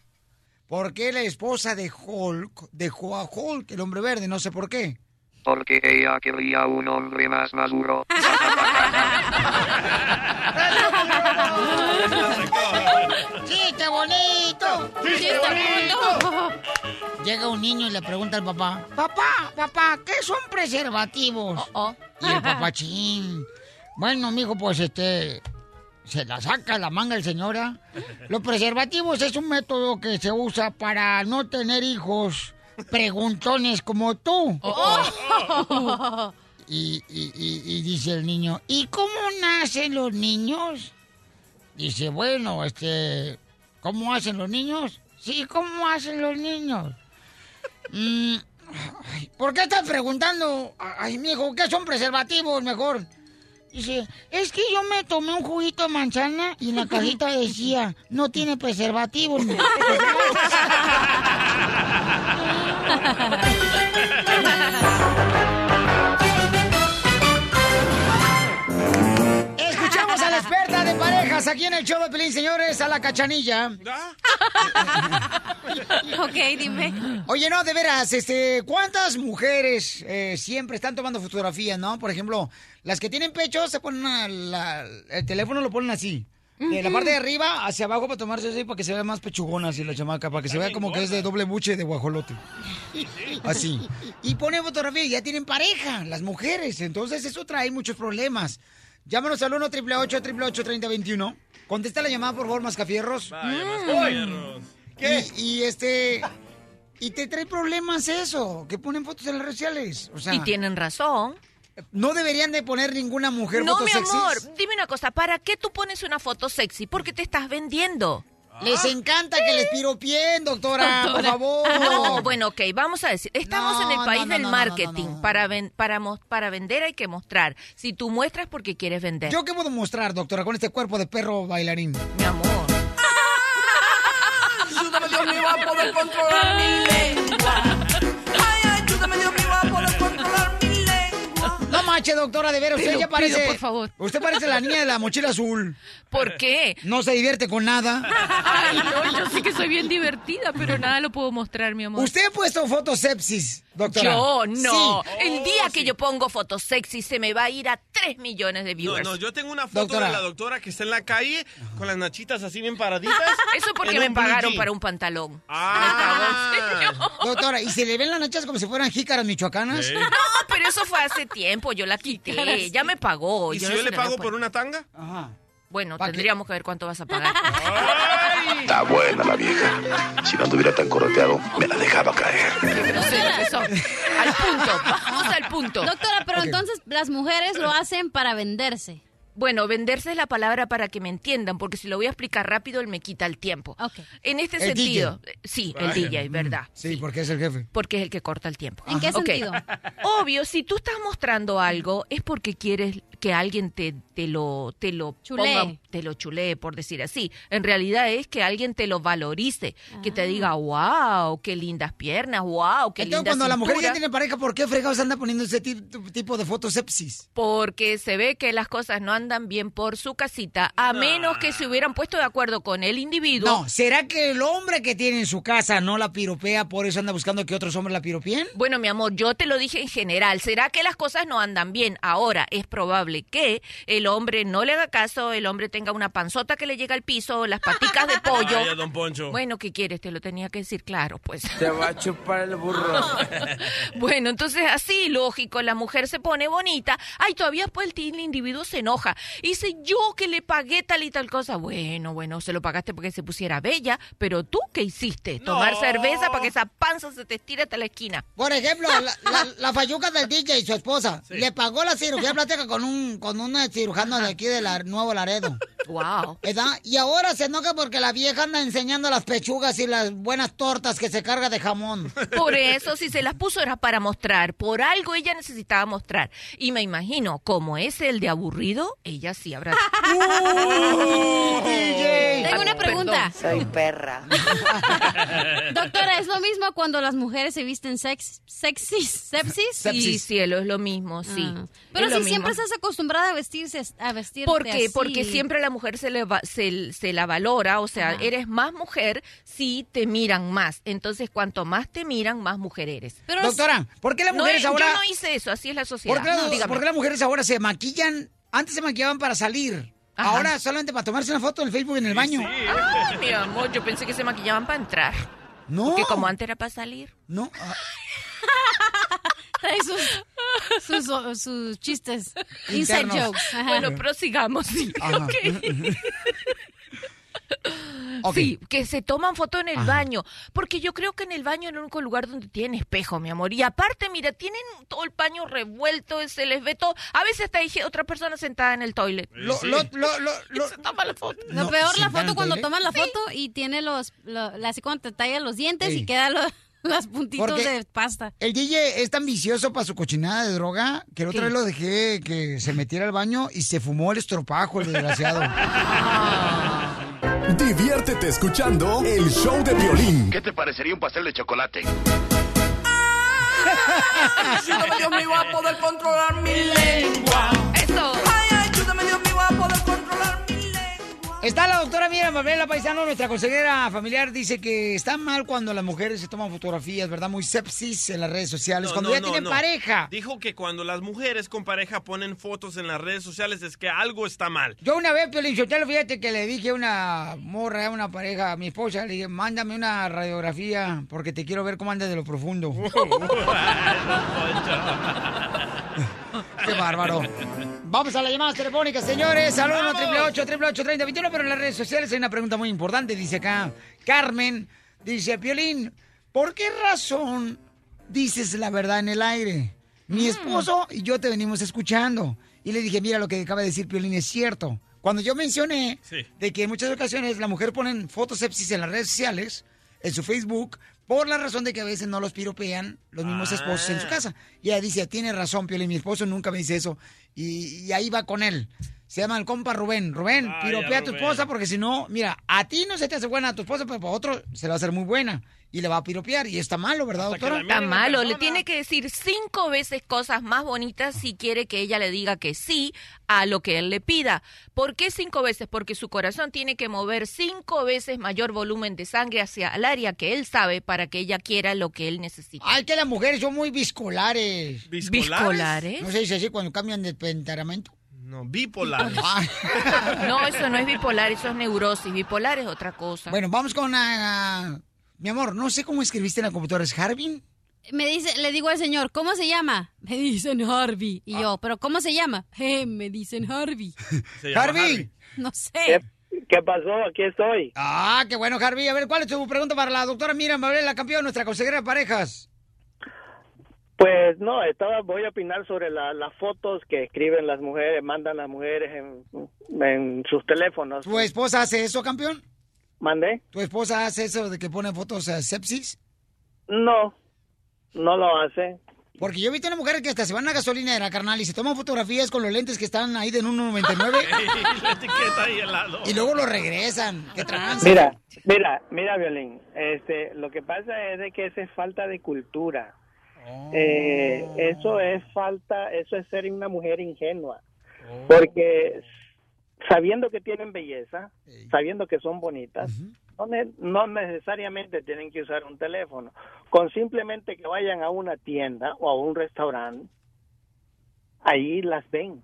¿Por qué la esposa de Hulk dejó a Hulk, el hombre verde? No sé por qué. Porque ella quería un hombre más maduro. ¡Chiste bonito! ¡Chiste bonito! Llega un niño y le pregunta al papá, papá, papá, ¿qué son preservativos? Y el papá, chin. Bueno, mijo, pues este, se la saca la manga el señora. Los preservativos es un método que se usa para no tener hijos preguntones como tú. Y, y- y- y dice el niño, ¿y cómo nacen los niños? Dice, bueno, este, ¿cómo hacen los niños? Sí, ¿cómo hacen los niños? Mm, ¿Por qué estás preguntando? Ay, mijo, ¿qué son preservativos mejor? Dice, es que yo me tomé un juguito de manzana y la cajita decía, no tiene preservativos. Escuchamos a la experta de parejas aquí en el show de Pelín, señores, a la cachanilla. ok, dime. Oye, no, de veras, este, ¿cuántas mujeres eh, siempre están tomando fotografías, no? Por ejemplo, las que tienen pecho se ponen a la- el teléfono lo ponen así. De la parte de arriba hacia abajo para tomarse así para que se vea más pechugona así la chamaca, para que se vea como que es de doble buche de guajolote. Así. Y ponen fotografía y ya tienen pareja, las mujeres. Entonces eso trae muchos problemas. Llámanos al 1 888 3021 Contesta la llamada, por favor, Mascafierros. Vaya, Mm. Mascafierros. ¿Qué? Y, y este... Y te trae problemas eso, que ponen fotos en las redes sociales. O sea, y tienen razón. no deberían de poner ninguna mujer No, fotos mi sexys. amor, dime una cosa, ¿para qué tú pones una foto sexy? Porque te estás vendiendo. Les encanta que les piropien, doctora, por Doctora. favor. No, bueno, ok, vamos a decir, estamos No, en el país no, no, del no, no, marketing. Para, ven- para, para vender hay que mostrar. Si tú muestras porque quieres vender. ¿Yo qué puedo mostrar, doctora, con este cuerpo de perro bailarín? Mi amor. Dios mío, a poder controlar mi lengua. Doctora, de veras, usted ya parece... pido, por favor. Usted parece la niña de la mochila azul. ¿Por qué? No se divierte con nada. Ay, no, yo sí que soy bien divertida, pero nada lo puedo mostrar, mi amor. Usted ha puesto fotos sepsis, doctora. Yo no. Sí. El día que yo pongo fotos sexy se me va a ir a 3 millones de viewers. no, yo tengo una foto Doctora. de la doctora que está en la calle con las nachitas así bien paraditas. Eso porque me pagaron para un pantalón. Ah. Doctora, ¿y se le ven las nachas como si fueran jícaras michoacanas? Sí. No, pero eso fue hace tiempo, yo la quité, ya me pagó. ¿Y yo si no yo le pago a por una tanga? Ajá. Bueno, tendríamos que ver cuánto vas a pagar. ¡Ay! Está buena la vieja. Si no anduviera tan coroteado, me la dejaba caer. Grosero que son. Al punto, vamos al punto. Doctora, pero entonces las mujeres lo hacen para venderse. Bueno, venderse es la palabra para que me entiendan, porque si lo voy a explicar rápido, él me quita el tiempo. En este El sentido, DJ. sí, el Vaya. DJ, ¿verdad? Sí, porque es el jefe. Porque es el que corta el tiempo. ¿En qué sentido? Obvio, si tú estás mostrando algo, es porque quieres que alguien te, te lo te lo Chulee. ponga- te lo chulee, por decir así. En realidad es que alguien te lo valorice, que te diga, wow, qué lindas piernas, wow, qué Entonces, linda cuando la mujer ya cintura". tiene pareja, ¿por qué fregados anda poniendo ese ti- tipo de fotos sepsis? Porque se ve que las cosas no andan bien por su casita, a menos que se hubieran puesto de acuerdo con el individuo. No, ¿será que el hombre que tiene en su casa no la piropea, por eso anda buscando que otros hombres la piropeen? Bueno, mi amor, yo te lo dije en general. ¿Será que las cosas no andan bien? Ahora, es probable que el hombre no le haga caso, el hombre tenga una panzota que le llega al piso, las paticas de pollo. Vaya, don Poncho. Bueno, ¿qué quieres? Te lo tenía que decir claro, pues. Te va a chupar el burro. Bueno, entonces así, lógico, la mujer se pone bonita. Ay, todavía pues el, el individuo se enoja. Y dice, yo que le pagué tal y tal cosa. Bueno, bueno, se lo pagaste porque se pusiera bella, pero tú, ¿qué hiciste? Tomar cerveza para que esa panza se te estire hasta la esquina. Por ejemplo, la, la, la falluca del DJ y su esposa le pagó la cirugía plástica con un con un cirujano de aquí de la Nuevo Laredo. Wow. ¿Verdad? Y ahora se enoja porque la vieja anda enseñando las pechugas y las buenas tortas que se carga de jamón. Por eso, si se las puso era para mostrar. Por algo ella necesitaba mostrar. Y me imagino, como es el de aburrido, ella sí habrá. Tengo una pregunta. Soy perra. Doctora, ¿es lo mismo cuando las mujeres se visten sex, sexys, sepsis? Sí, cielo, es lo mismo, sí. Ah. Pero Es si siempre estás acostumbrada a vestirse, a vestirte ¿Por qué? así. Porque siempre a la mujer se, le va- se, se la valora, o sea, eres más mujer si te miran más. Entonces, cuanto más te miran, más mujer eres. Doctora, ¿por qué las No, mujeres yo ahora- no hice eso, así es la sociedad. ¿Por qué, la- No, dígame. por qué las mujeres ahora se maquillan? Antes se maquillaban para salir. Ajá. Ahora solamente para tomarse una foto en el Facebook en el baño. Ay, mi amor, yo pensé que se maquillaban para entrar. No. Porque como antes era para salir. No. ah, Trae sus, sus, sus chistes. Inside Internos. jokes. Ajá. Bueno, prosigamos. sí. Ajá. Sí, que se toman foto en el baño, porque yo creo que en el baño es el único lugar donde tienen espejo, mi amor. Y aparte, mira, tienen todo el baño revuelto, se les ve todo. A veces está ahí otra persona sentada en el toilet. Lo, lo, lo, lo, lo- se toma la foto. Lo peor ¿sí la foto cuando toman la foto y tiene los, así cuando te tallan los dientes Sí. y queda lo- las puntitos Porque de pasta. El DJ es tan vicioso para su cochinada de droga que la otra ¿Qué? vez lo dejé que se metiera al baño y se fumó el estropajo, el desgraciado. Diviértete escuchando el show de violín. ¿Qué te parecería un pastel de chocolate? Ayúdame, Dios mío, a poder controlar mi lengua. Está la doctora Miriam Mabel Paisano, nuestra consejera familiar, dice que está mal cuando las mujeres se toman fotografías, ¿verdad? Muy sepsis en las redes sociales, No, cuando no, ya no, tienen pareja. Dijo que cuando las mujeres con pareja ponen fotos en las redes sociales es que algo está mal. Yo una vez, Piolín Sotelo, fíjate que le dije a una morra, a una pareja, a mi esposa, le dije, mándame una radiografía porque te quiero ver cómo andas de lo profundo. Qué bárbaro. Vamos a las llamadas telefónicas, señores. Al 1 888 3021 pero en las redes sociales hay una pregunta muy importante. Dice acá, Carmen, dice, Piolín, ¿por qué razón dices la verdad en el aire? Mi esposo y yo te venimos escuchando. Y le dije, mira, lo que acaba de decir Piolín es cierto. Cuando yo mencioné Sí. de que en muchas ocasiones la mujer ponen fotos sepsis en las redes sociales, en su Facebook, por la razón de que a veces no los piropean los mismos Ah. esposos en su casa. Y ella dice, tiene razón, Piolín, mi esposo nunca me dice eso. Y, y ahí va con él. Se llama el compa Rubén. Rubén, Ay, piropea a tu Rubén. esposa porque si no, mira, a ti no se te hace buena a tu esposa, pero para otro se le va a hacer muy buena. Y le va a piropear. Y está malo, ¿verdad, Hasta doctora? Está malo, le tiene que decir cinco veces cosas más bonitas si quiere que ella le diga que sí a lo que él le pida. ¿Por qué cinco veces? Porque su corazón tiene que mover cinco veces mayor volumen de sangre hacia el área que él sabe para que ella quiera lo que él necesita. Ay, que las mujeres son muy viscolares. ¿Biscolares? No se dice así cuando cambian de temperamento. No, bipolares. No, eso no es bipolar, eso es neurosis. Bipolar es otra cosa. Bueno, vamos con... ah, mi amor, no sé cómo escribiste en la computadora. ¿Es Harvin? Me dice, le digo al señor, ¿cómo se llama? Me dicen Harvey. Y yo, ¿pero cómo se llama? Eh, me dicen Harvey. Llama Harvey. No sé. ¿Qué pasó? Aquí estoy. Ah, qué bueno, Harvey. A ver, ¿cuál es tu pregunta para la doctora Miriam Mabel, la campeona, nuestra consejera de parejas? Pues no, estaba, voy a opinar sobre la- las fotos que escriben las mujeres, mandan las mujeres en, en sus teléfonos. ¿Tu esposa hace eso, campeón? ¿Mandé? ¿Tu esposa hace eso de que pone fotos a sepsis? No, no lo hace. Porque yo he visto una mujer que hasta se van a la gasolinera, carnal, y se toman fotografías con los lentes que están ahí de 1.99 la etiqueta ahí al lado. y luego lo regresan. ¡Qué tranza! Mira, mira, mira, Violín. Este, lo que pasa es de que esa es falta de cultura. Eh, eso es falta, eso es ser una mujer ingenua. Porque sabiendo que tienen belleza, sabiendo que son bonitas, no, no necesariamente tienen que usar un teléfono. Con simplemente que vayan a una tienda o a un restaurante, ahí las ven.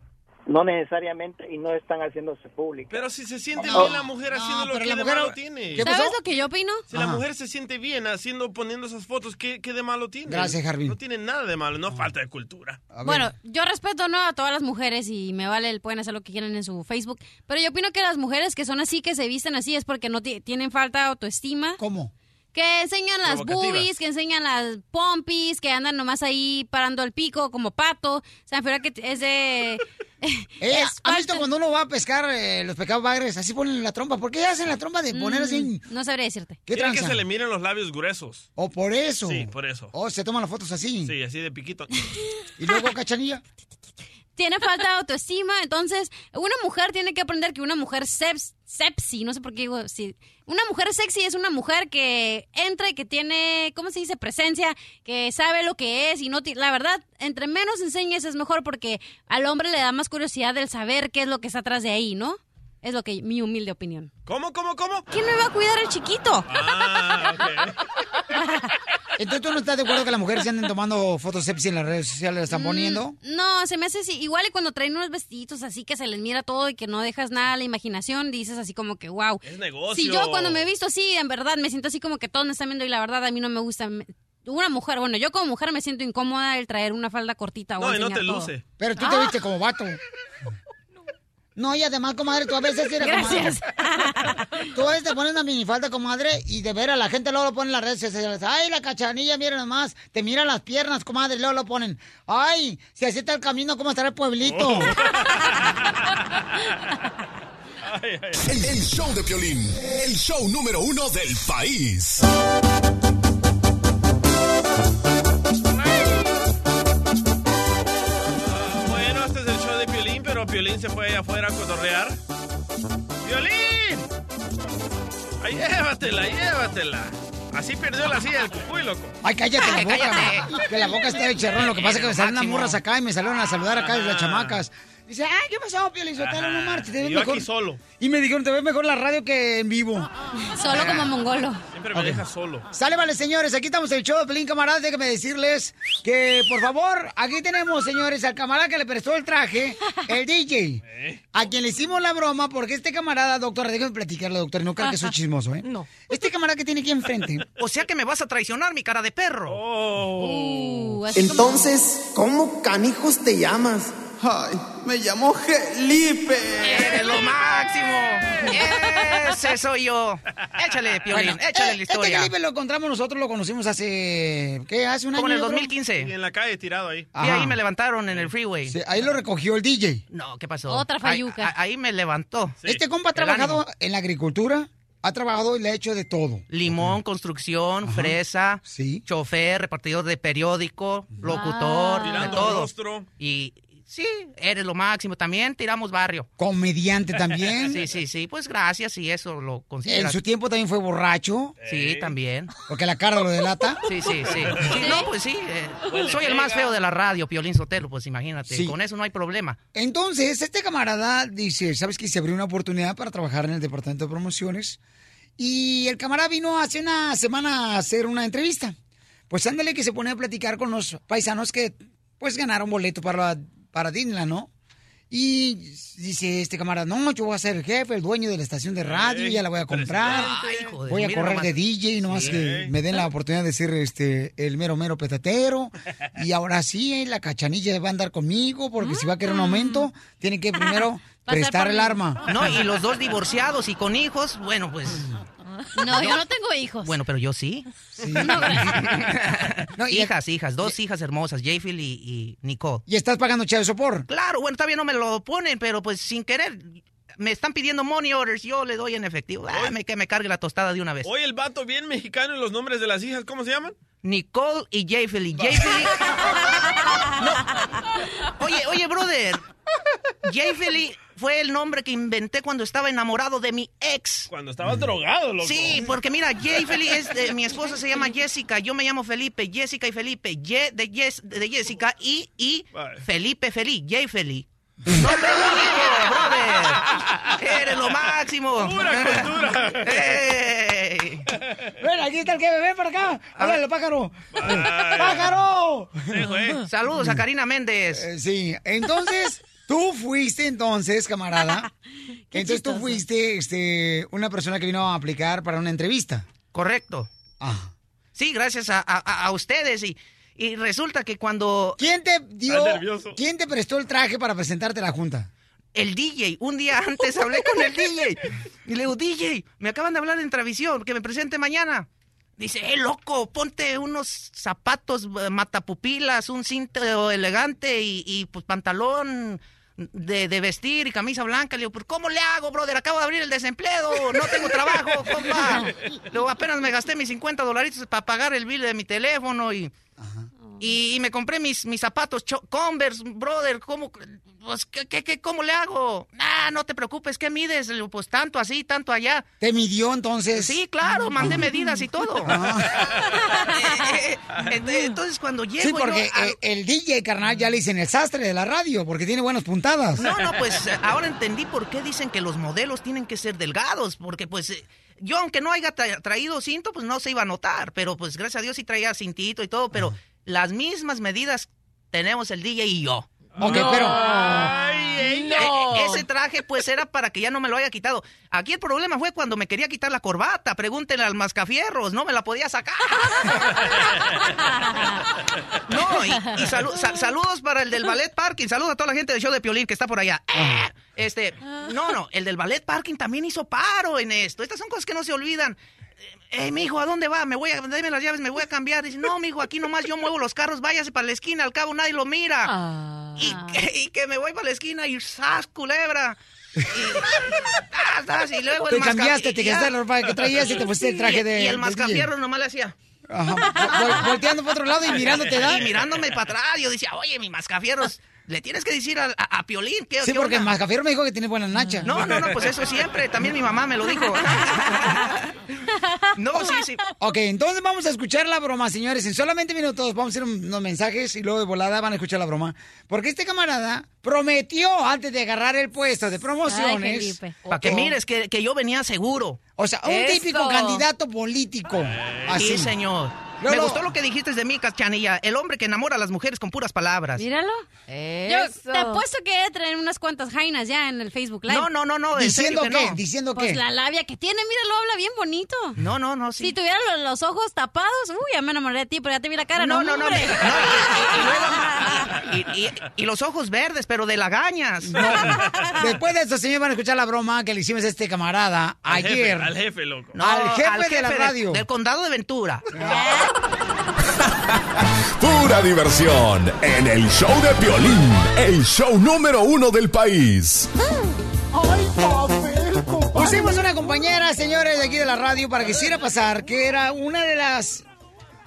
No necesariamente y no están haciéndose públicas. Pero si se siente No. bien la mujer haciendo lo pero que la de mujer- malo tiene. ¿Qué pasó? ¿Sabes lo que yo opino? Si la mujer se siente bien haciendo, poniendo esas fotos, ¿qué, qué de malo tiene? Gracias, Harvey. No tiene nada de malo, no falta de cultura. Bueno, yo respeto no a todas las mujeres y me vale, pueden hacer lo que quieran en su Facebook, pero yo opino que las mujeres que son así, que se visten así, es porque no ti- tienen falta de autoestima. ¿Cómo? Que enseñan las boobies, que enseñan las pompis, que andan nomás ahí parando el pico como pato. O sea, pero que es de... Eh, es ¿Has visto cuando uno va a pescar eh, los pecados bagres? Así ponen la trompa. ¿Por qué hacen la trompa de poner así? Mm, No sabría decirte. ¿Qué Quieren que se le miren los labios gruesos. ¿O por eso? Sí, por eso. ¿O se toman las fotos así? Sí, así de piquito. ¿Y luego, cachanilla? tiene falta de autoestima, entonces una mujer tiene que aprender que una mujer seps, sepsi, no sé por qué digo, sí, una mujer sexy es una mujer que entra y que tiene, ¿cómo se dice? Presencia, que sabe lo que es y no, la verdad, entre menos enseñes es mejor porque al hombre le da más curiosidad del saber qué es lo que está atrás de ahí, ¿no? Es lo que mi humilde opinión. ¿Cómo, cómo, cómo? ¿Quién me va a cuidar el chiquito? Ah, Entonces, ¿tú no estás de acuerdo que las mujeres se anden tomando fotos sepsi en las redes sociales, las están poniendo? No, se me hace así. Igual y cuando traen unos vestiditos así que se les mira todo y que no dejas nada a la imaginación, dices así como que, wow. Es negocio. Si yo cuando me he visto así, en verdad, me siento así como que todos me están viendo y la verdad a mí no me gusta. Me- Una mujer, bueno, yo como mujer me siento incómoda el traer una falda cortita o No, y no te todo. luce. Pero tú te Ah. viste como vato. No, y además, comadre, tú a veces eres Gracias. comadre. Tú a veces te pones una minifalda, comadre, y de veras la gente luego lo pone en las redes sociales. Ay, la cachanilla, miren nomás. Te miran las piernas, comadre, y luego lo ponen. Ay, si así está el camino, ¿cómo estará el pueblito? Oh. El, el show de Piolín, el show número uno del país. Piolín, se fue afuera a cotorrear. ¡Piolín! Ahí llévatela, llévatela. Así perdió la silla del cucuy, loco. Ay, cállate la boca. Que la boca está de cherrón. Lo que pasa es que me salen unas morras acá y me salieron a saludar acá desde las Ah. chamacas. Dice, ay, ¿qué pasó, Piolín Sotelo? No marches, te ves Y yo mejor. aquí solo. Y me dijeron, te ves mejor en la radio que en vivo. Solo como mongolo. Siempre me deja solo. Sale, vale, señores, aquí estamos el show de Pelín Camarada. Déjenme decirles que, por favor, aquí tenemos, señores, al camarada que le prestó el traje, el DJ. A quien le hicimos la broma, porque este camarada, doctora, déjame platicarle, doctor, no creo que soy chismoso, ¿eh? No. Este camarada que tiene aquí enfrente. O sea que me vas a traicionar, mi cara de perro. Uh, Entonces, ¿cómo canijos te llamas? Ay, me llamo Felipe. ¡Eres lo máximo! ¡Ese soy yo! Échale, Piolín, Bueno, échale eh, la historia. Este Felipe lo encontramos nosotros, lo conocimos hace. ¿Qué? ¿Hace un año? Como en el yo creo? 2015. Y en la calle tirado ahí. Y ahí me levantaron en el freeway. Sí, ahí lo recogió el DJ. No, ¿qué pasó? Otra fayuca. Ahí, ahí me levantó. Este compa ha trabajado en la agricultura, ha trabajado y le ha hecho de todo. Limón, construcción, fresa, chofer, repartidor de periódico, locutor, Ah. de todo. rostro. Y sí, eres lo máximo. También tiramos barrio. Comediante también. Sí, sí, sí. Pues gracias y eso lo En consideras. su tiempo también fue borracho. Sí, también. Porque la cara lo delata. Sí, sí, sí. Sí, no, pues sí. eh, soy el más feo de la radio, Piolín Sotelo, pues imagínate. Sí. Con eso no hay problema. Entonces, este camarada dice, ¿sabes qué? Se abrió una oportunidad para trabajar en el departamento de promociones. Y el camarada vino hace una semana a hacer una entrevista. Pues ándale que se pone a platicar con los paisanos que pues ganaron boleto para, para Disneyland, ¿no? Y dice este camarada, no, yo voy a ser el jefe, el dueño de la estación de radio, ya la voy a comprar. Ay, Voy a correr nomás. de DJ, nomás Sí. que me den la oportunidad de ser este el mero mero petatero. Y ahora sí, la cachanilla va a andar conmigo, porque si va a querer un aumento, tiene que primero prestar el arma. No, y los dos divorciados y con hijos, bueno, pues. No, yo no tengo hijos. Bueno, pero yo sí. hijas, hijas, dos hijas hermosas, Jayfield y, y Nicole. ¿Y estás pagando chavo sopor? Claro, bueno, todavía no me lo ponen, pero pues sin querer. Me están pidiendo money orders, yo le doy en efectivo. Ah, me, que me cargue la tostada de una vez. Oye, el vato bien mexicano y los nombres de las hijas, ¿cómo se llaman? Nicole y Jayfield. Y Jayfield. No. Oye, oye, brother. Jayfield fue el nombre que inventé cuando estaba enamorado de mi ex. Cuando estabas drogado, loco. Sí, porque mira, Jayfield es de, mi esposa se llama Jessica, yo me llamo Felipe, Jessica y Felipe, Ye de, Yes- de Jessica y, y Felipe Feliz, Jayfield. ¡Nombre único, brother! ¡Eres lo máximo! ¡Pura cultura! ¡Ey! Ven, aquí está el que ven para acá. Háblale, pájaro. ¡Pájaro! Saludos a Karina Méndez. Eh, sí, entonces, tú fuiste entonces, camarada. entonces tú fuiste este, una persona que vino a aplicar para una entrevista. Correcto. Ah. Sí, gracias a, a- a ustedes y, y resulta que cuando... ¿Quién te dio, quién te prestó el traje para presentarte a la junta? El DJ, un día antes hablé con el DJ y le digo, DJ, me acaban de hablar en Travisión, que me presente mañana. Dice, eh, loco, ponte unos zapatos eh, matapupilas, un cinto elegante y, y, pues pantalón de, de vestir y camisa blanca. Le digo, pues ¿cómo le hago, brother? Acabo de abrir el desempleo, no tengo trabajo, compa. Le digo, apenas me gasté mis 50 dolaritos para pagar el bill de mi teléfono y... Y, y me compré mis, mis zapatos Converse, brother, ¿cómo, pues, ¿qué, qué, cómo le hago? Ah, no te preocupes, ¿qué mides? Pues tanto así, tanto allá. ¿Te midió entonces? Sí, claro, mandé medidas y todo. Eh, eh, eh, Entonces cuando llego Sí, porque yo el DJ, carnal, ya le dicen el sastre de la radio, porque tiene buenas puntadas. No, no, pues ahora entendí por qué dicen que los modelos tienen que ser delgados, porque pues yo aunque no haya tra- traído cinto, pues no se iba a notar, pero pues gracias a Dios sí traía cintito y todo, pero las mismas medidas tenemos el DJ y yo. Ok, pero- E- e- ese traje pues era para que ya no me lo haya quitado. Aquí el problema fue cuando me quería quitar la corbata. Pregúntenle al mascafierros, no me la podía sacar. No, y, y salu- sa- saludos para el del ballet parking. Saludos a toda la gente del show de Piolín que está por allá. Este, no, no, el del ballet parking también hizo paro en esto. Estas son cosas que no se olvidan. Eh, mijo, ¿a dónde va? Me voy a, dame las llaves, me voy a cambiar. Dice, no, mijo, aquí nomás yo muevo los carros, váyase para la esquina, al cabo nadie lo mira. Y, que, y que me voy para la esquina y ¡zas, culebra! Y, ¡tas, tas! y luego el Te masca- cambiaste, y te quedaste la ropa que traías y te pusiste el traje de. Y el DJ. nomás le hacía. Ajá, volteando para otro lado y mirándote, ¿da? Y mirándome para atrás. Yo decía, oye, mi mascafierros, le tienes que decir a, a- a Piolín. ¿qué, Sí, qué porque el onda?" mascafierro me dijo que tiene buenas nachas. No, no, no, pues eso siempre. También mi mamá me lo dijo. No, sí, sí. Ok, entonces vamos a escuchar la broma, señores. En solamente minutos vamos a hacer unos mensajes y luego de volada van a escuchar la broma. Porque este camarada prometió antes de agarrar el puesto de promociones. Para que mires que, que yo venía seguro. O sea, un típico candidato político. Así. Sí, señor. Me gustó lo que dijiste de mí, Cachanilla. El hombre que enamora a las mujeres con puras palabras. Míralo. Yo te apuesto que debe traer unas cuantas jainas ya en el Facebook Live. No, no, no, no, en ¿Diciendo qué? no. ¿Diciendo Pues qué? la labia que tiene, mira, lo habla bien bonito. No, no, no, sí. Si tuviera los, los ojos tapados, uy, ya me enamoré de ti, pero ya te vi la cara, No, no, no, no. Y, y- y los ojos verdes, pero de lagañas. Después de esto, señores, van a escuchar la broma que le hicimos a este camarada Al jefe, ayer. al jefe, loco. No, al jefe de la radio. del condado de Ventura. Pura diversión en el show de Piolín, el show número uno del país. Pusimos una compañera, señores, de aquí de la radio para que hiciera pasar que era una de las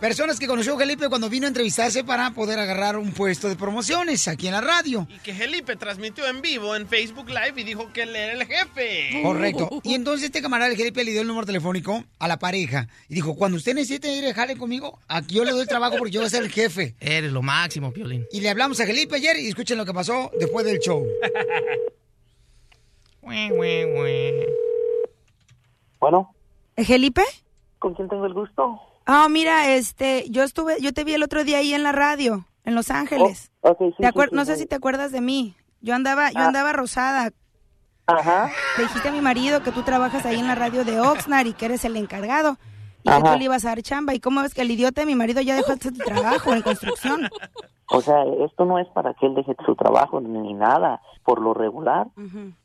personas que conoció a Felipe cuando vino a entrevistarse para poder agarrar un puesto de promociones aquí en la radio. Y que Felipe transmitió en vivo en Facebook Live y dijo que él era el jefe. Correcto. Y entonces este camarada, el Felipe, le dio el número telefónico a la pareja y dijo, cuando usted necesite ir a jale conmigo, aquí yo le doy el trabajo porque yo voy a ser el jefe. Eres lo máximo, Piolín. Y le hablamos a Felipe ayer y escuchen lo que pasó después del show. Bueno, ¿Felipe? ¿con quién tengo el gusto? Ah, mira, este, yo estuve, yo te vi el otro día ahí en la radio, en Los Ángeles. Oh, sí, ¿Te sí, sí, no sé si te acuerdas de mí. Yo andaba, yo Ah. andaba rosada. Ajá. Le dijiste a mi marido que tú trabajas ahí en la radio de Oxnard y que eres el encargado. Y que Ajá. tú le ibas a dar chamba. ¿Y cómo ves que el idiota de mi marido ya dejó este trabajo en construcción? O sea, esto no es para que él deje su trabajo ni nada. Por lo regular,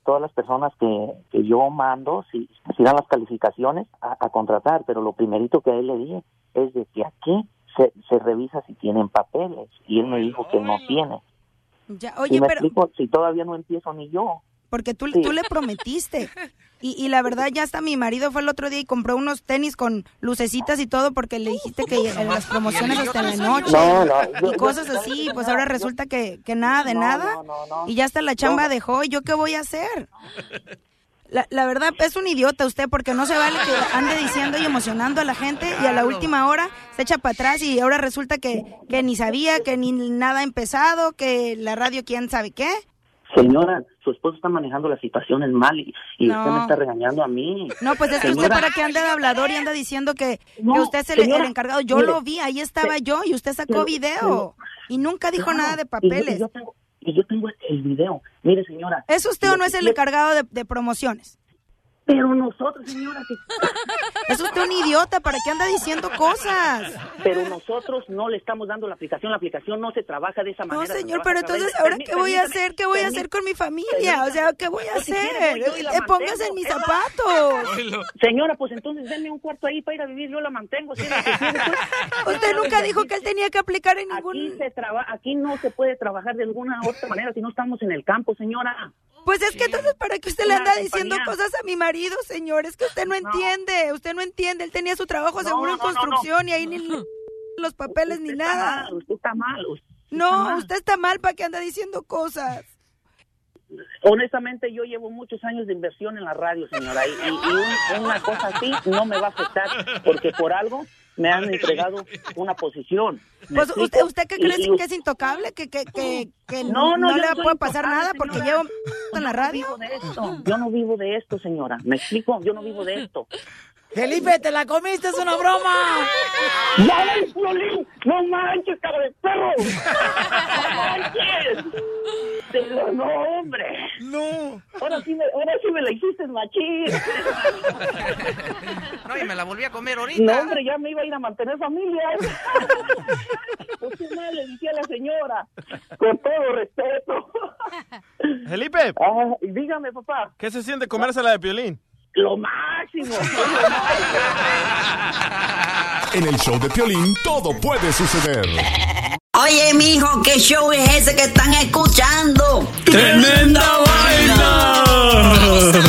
todas las personas que, que yo mando, si, si dan las calificaciones a, a contratar, pero lo primerito que a él le dije es de que aquí se, se revisa si tienen papeles. Y él me dijo que no tiene. Ya, y oye, me pero explico, si todavía no empiezo ni yo. Porque tú, Sí. tú le prometiste. Y, y la verdad, ya hasta mi marido fue el otro día y compró unos tenis con lucecitas y todo porque le dijiste que en las promociones hasta en la noche. No, no, yo- y cosas así. Pues ahora resulta que, que nada de No, nada. no, no, no. Y ya hasta la chamba dejó. ¿Y yo qué voy a hacer? La, la verdad es un idiota usted porque no se vale que ande diciendo y emocionando a la gente y a la última hora se echa para atrás y ahora resulta que, que ni sabía, que ni nada ha empezado, que la radio quién sabe qué. Señora, su esposo está manejando las situaciones mal y, y No. usted me está regañando a mí. No, pues es que usted para qué anda de hablador y anda diciendo que, No, que usted es el, señora, el encargado. Yo mire, lo vi, ahí estaba se- yo y usted sacó video y nunca dijo Claro, nada de papeles. Y yo, tengo, y yo tengo el video. Mire, señora. ¿Es usted o no es el encargado de, de promociones? Pero nosotros, señora, que- Es usted un idiota, ¿para qué anda diciendo cosas? pero nosotros no le estamos dando la aplicación. La aplicación no se trabaja de esa No, manera. se señor, pero entonces, ¿ahora qué voy a hacer? ¿Qué voy a hacer con mi familia? O sea, ¿qué voy a hacer? Eh, Póngase en mis zapatos. Señora, pues entonces denme un cuarto ahí para ir a vivir, yo la mantengo. Usted nunca dijo que él tenía que aplicar en ningún... Aquí, se traba- aquí no se puede trabajar de alguna otra manera si no estamos en el campo, señora. Pues es que entonces, ¿para qué usted le Una anda diciendo cosas a mi marido, señor? Es que usted no entiende, usted no entiende. Él tenía su trabajo No, seguro en no, no, no. construcción y ahí ni los papeles ni Usted está nada. mal, usted está mal. usted está No, mal. usted está mal para que anda diciendo cosas. Honestamente, yo llevo muchos años de inversión en la radio, señora, y, y- y un- una cosa así no me va a afectar, porque por algo me han entregado una posición. ¿Me Pues usted, ¿usted qué cree y que es intocable? ¿Que, que, que, que No, no, le no soy puede pasar nada porque señora. llevo en la radio? Yo no vivo de esto, yo no vivo de esto, señora. ¿Me explico? Yo no vivo de esto. Felipe, te la comiste, es una broma. ¡Ya ves, Piolín! ¡No manches, cara de perro! ¡No manches! Pero no, hombre. No. Ahora sí me, ahora sí me la hiciste machín. No, y me la volví a comer ahorita. No, hombre, ya me iba a ir a mantener familia. Pues qué mal le dije a la señora. Con todo respeto. Felipe, Ah, y dígame, papá. ¿qué se siente comérsela de piolín? Lo máximo. En el show de Piolín todo puede suceder. Oye, mijo, ¿qué show es ese que están escuchando? ¡Tremenda vaina! Hola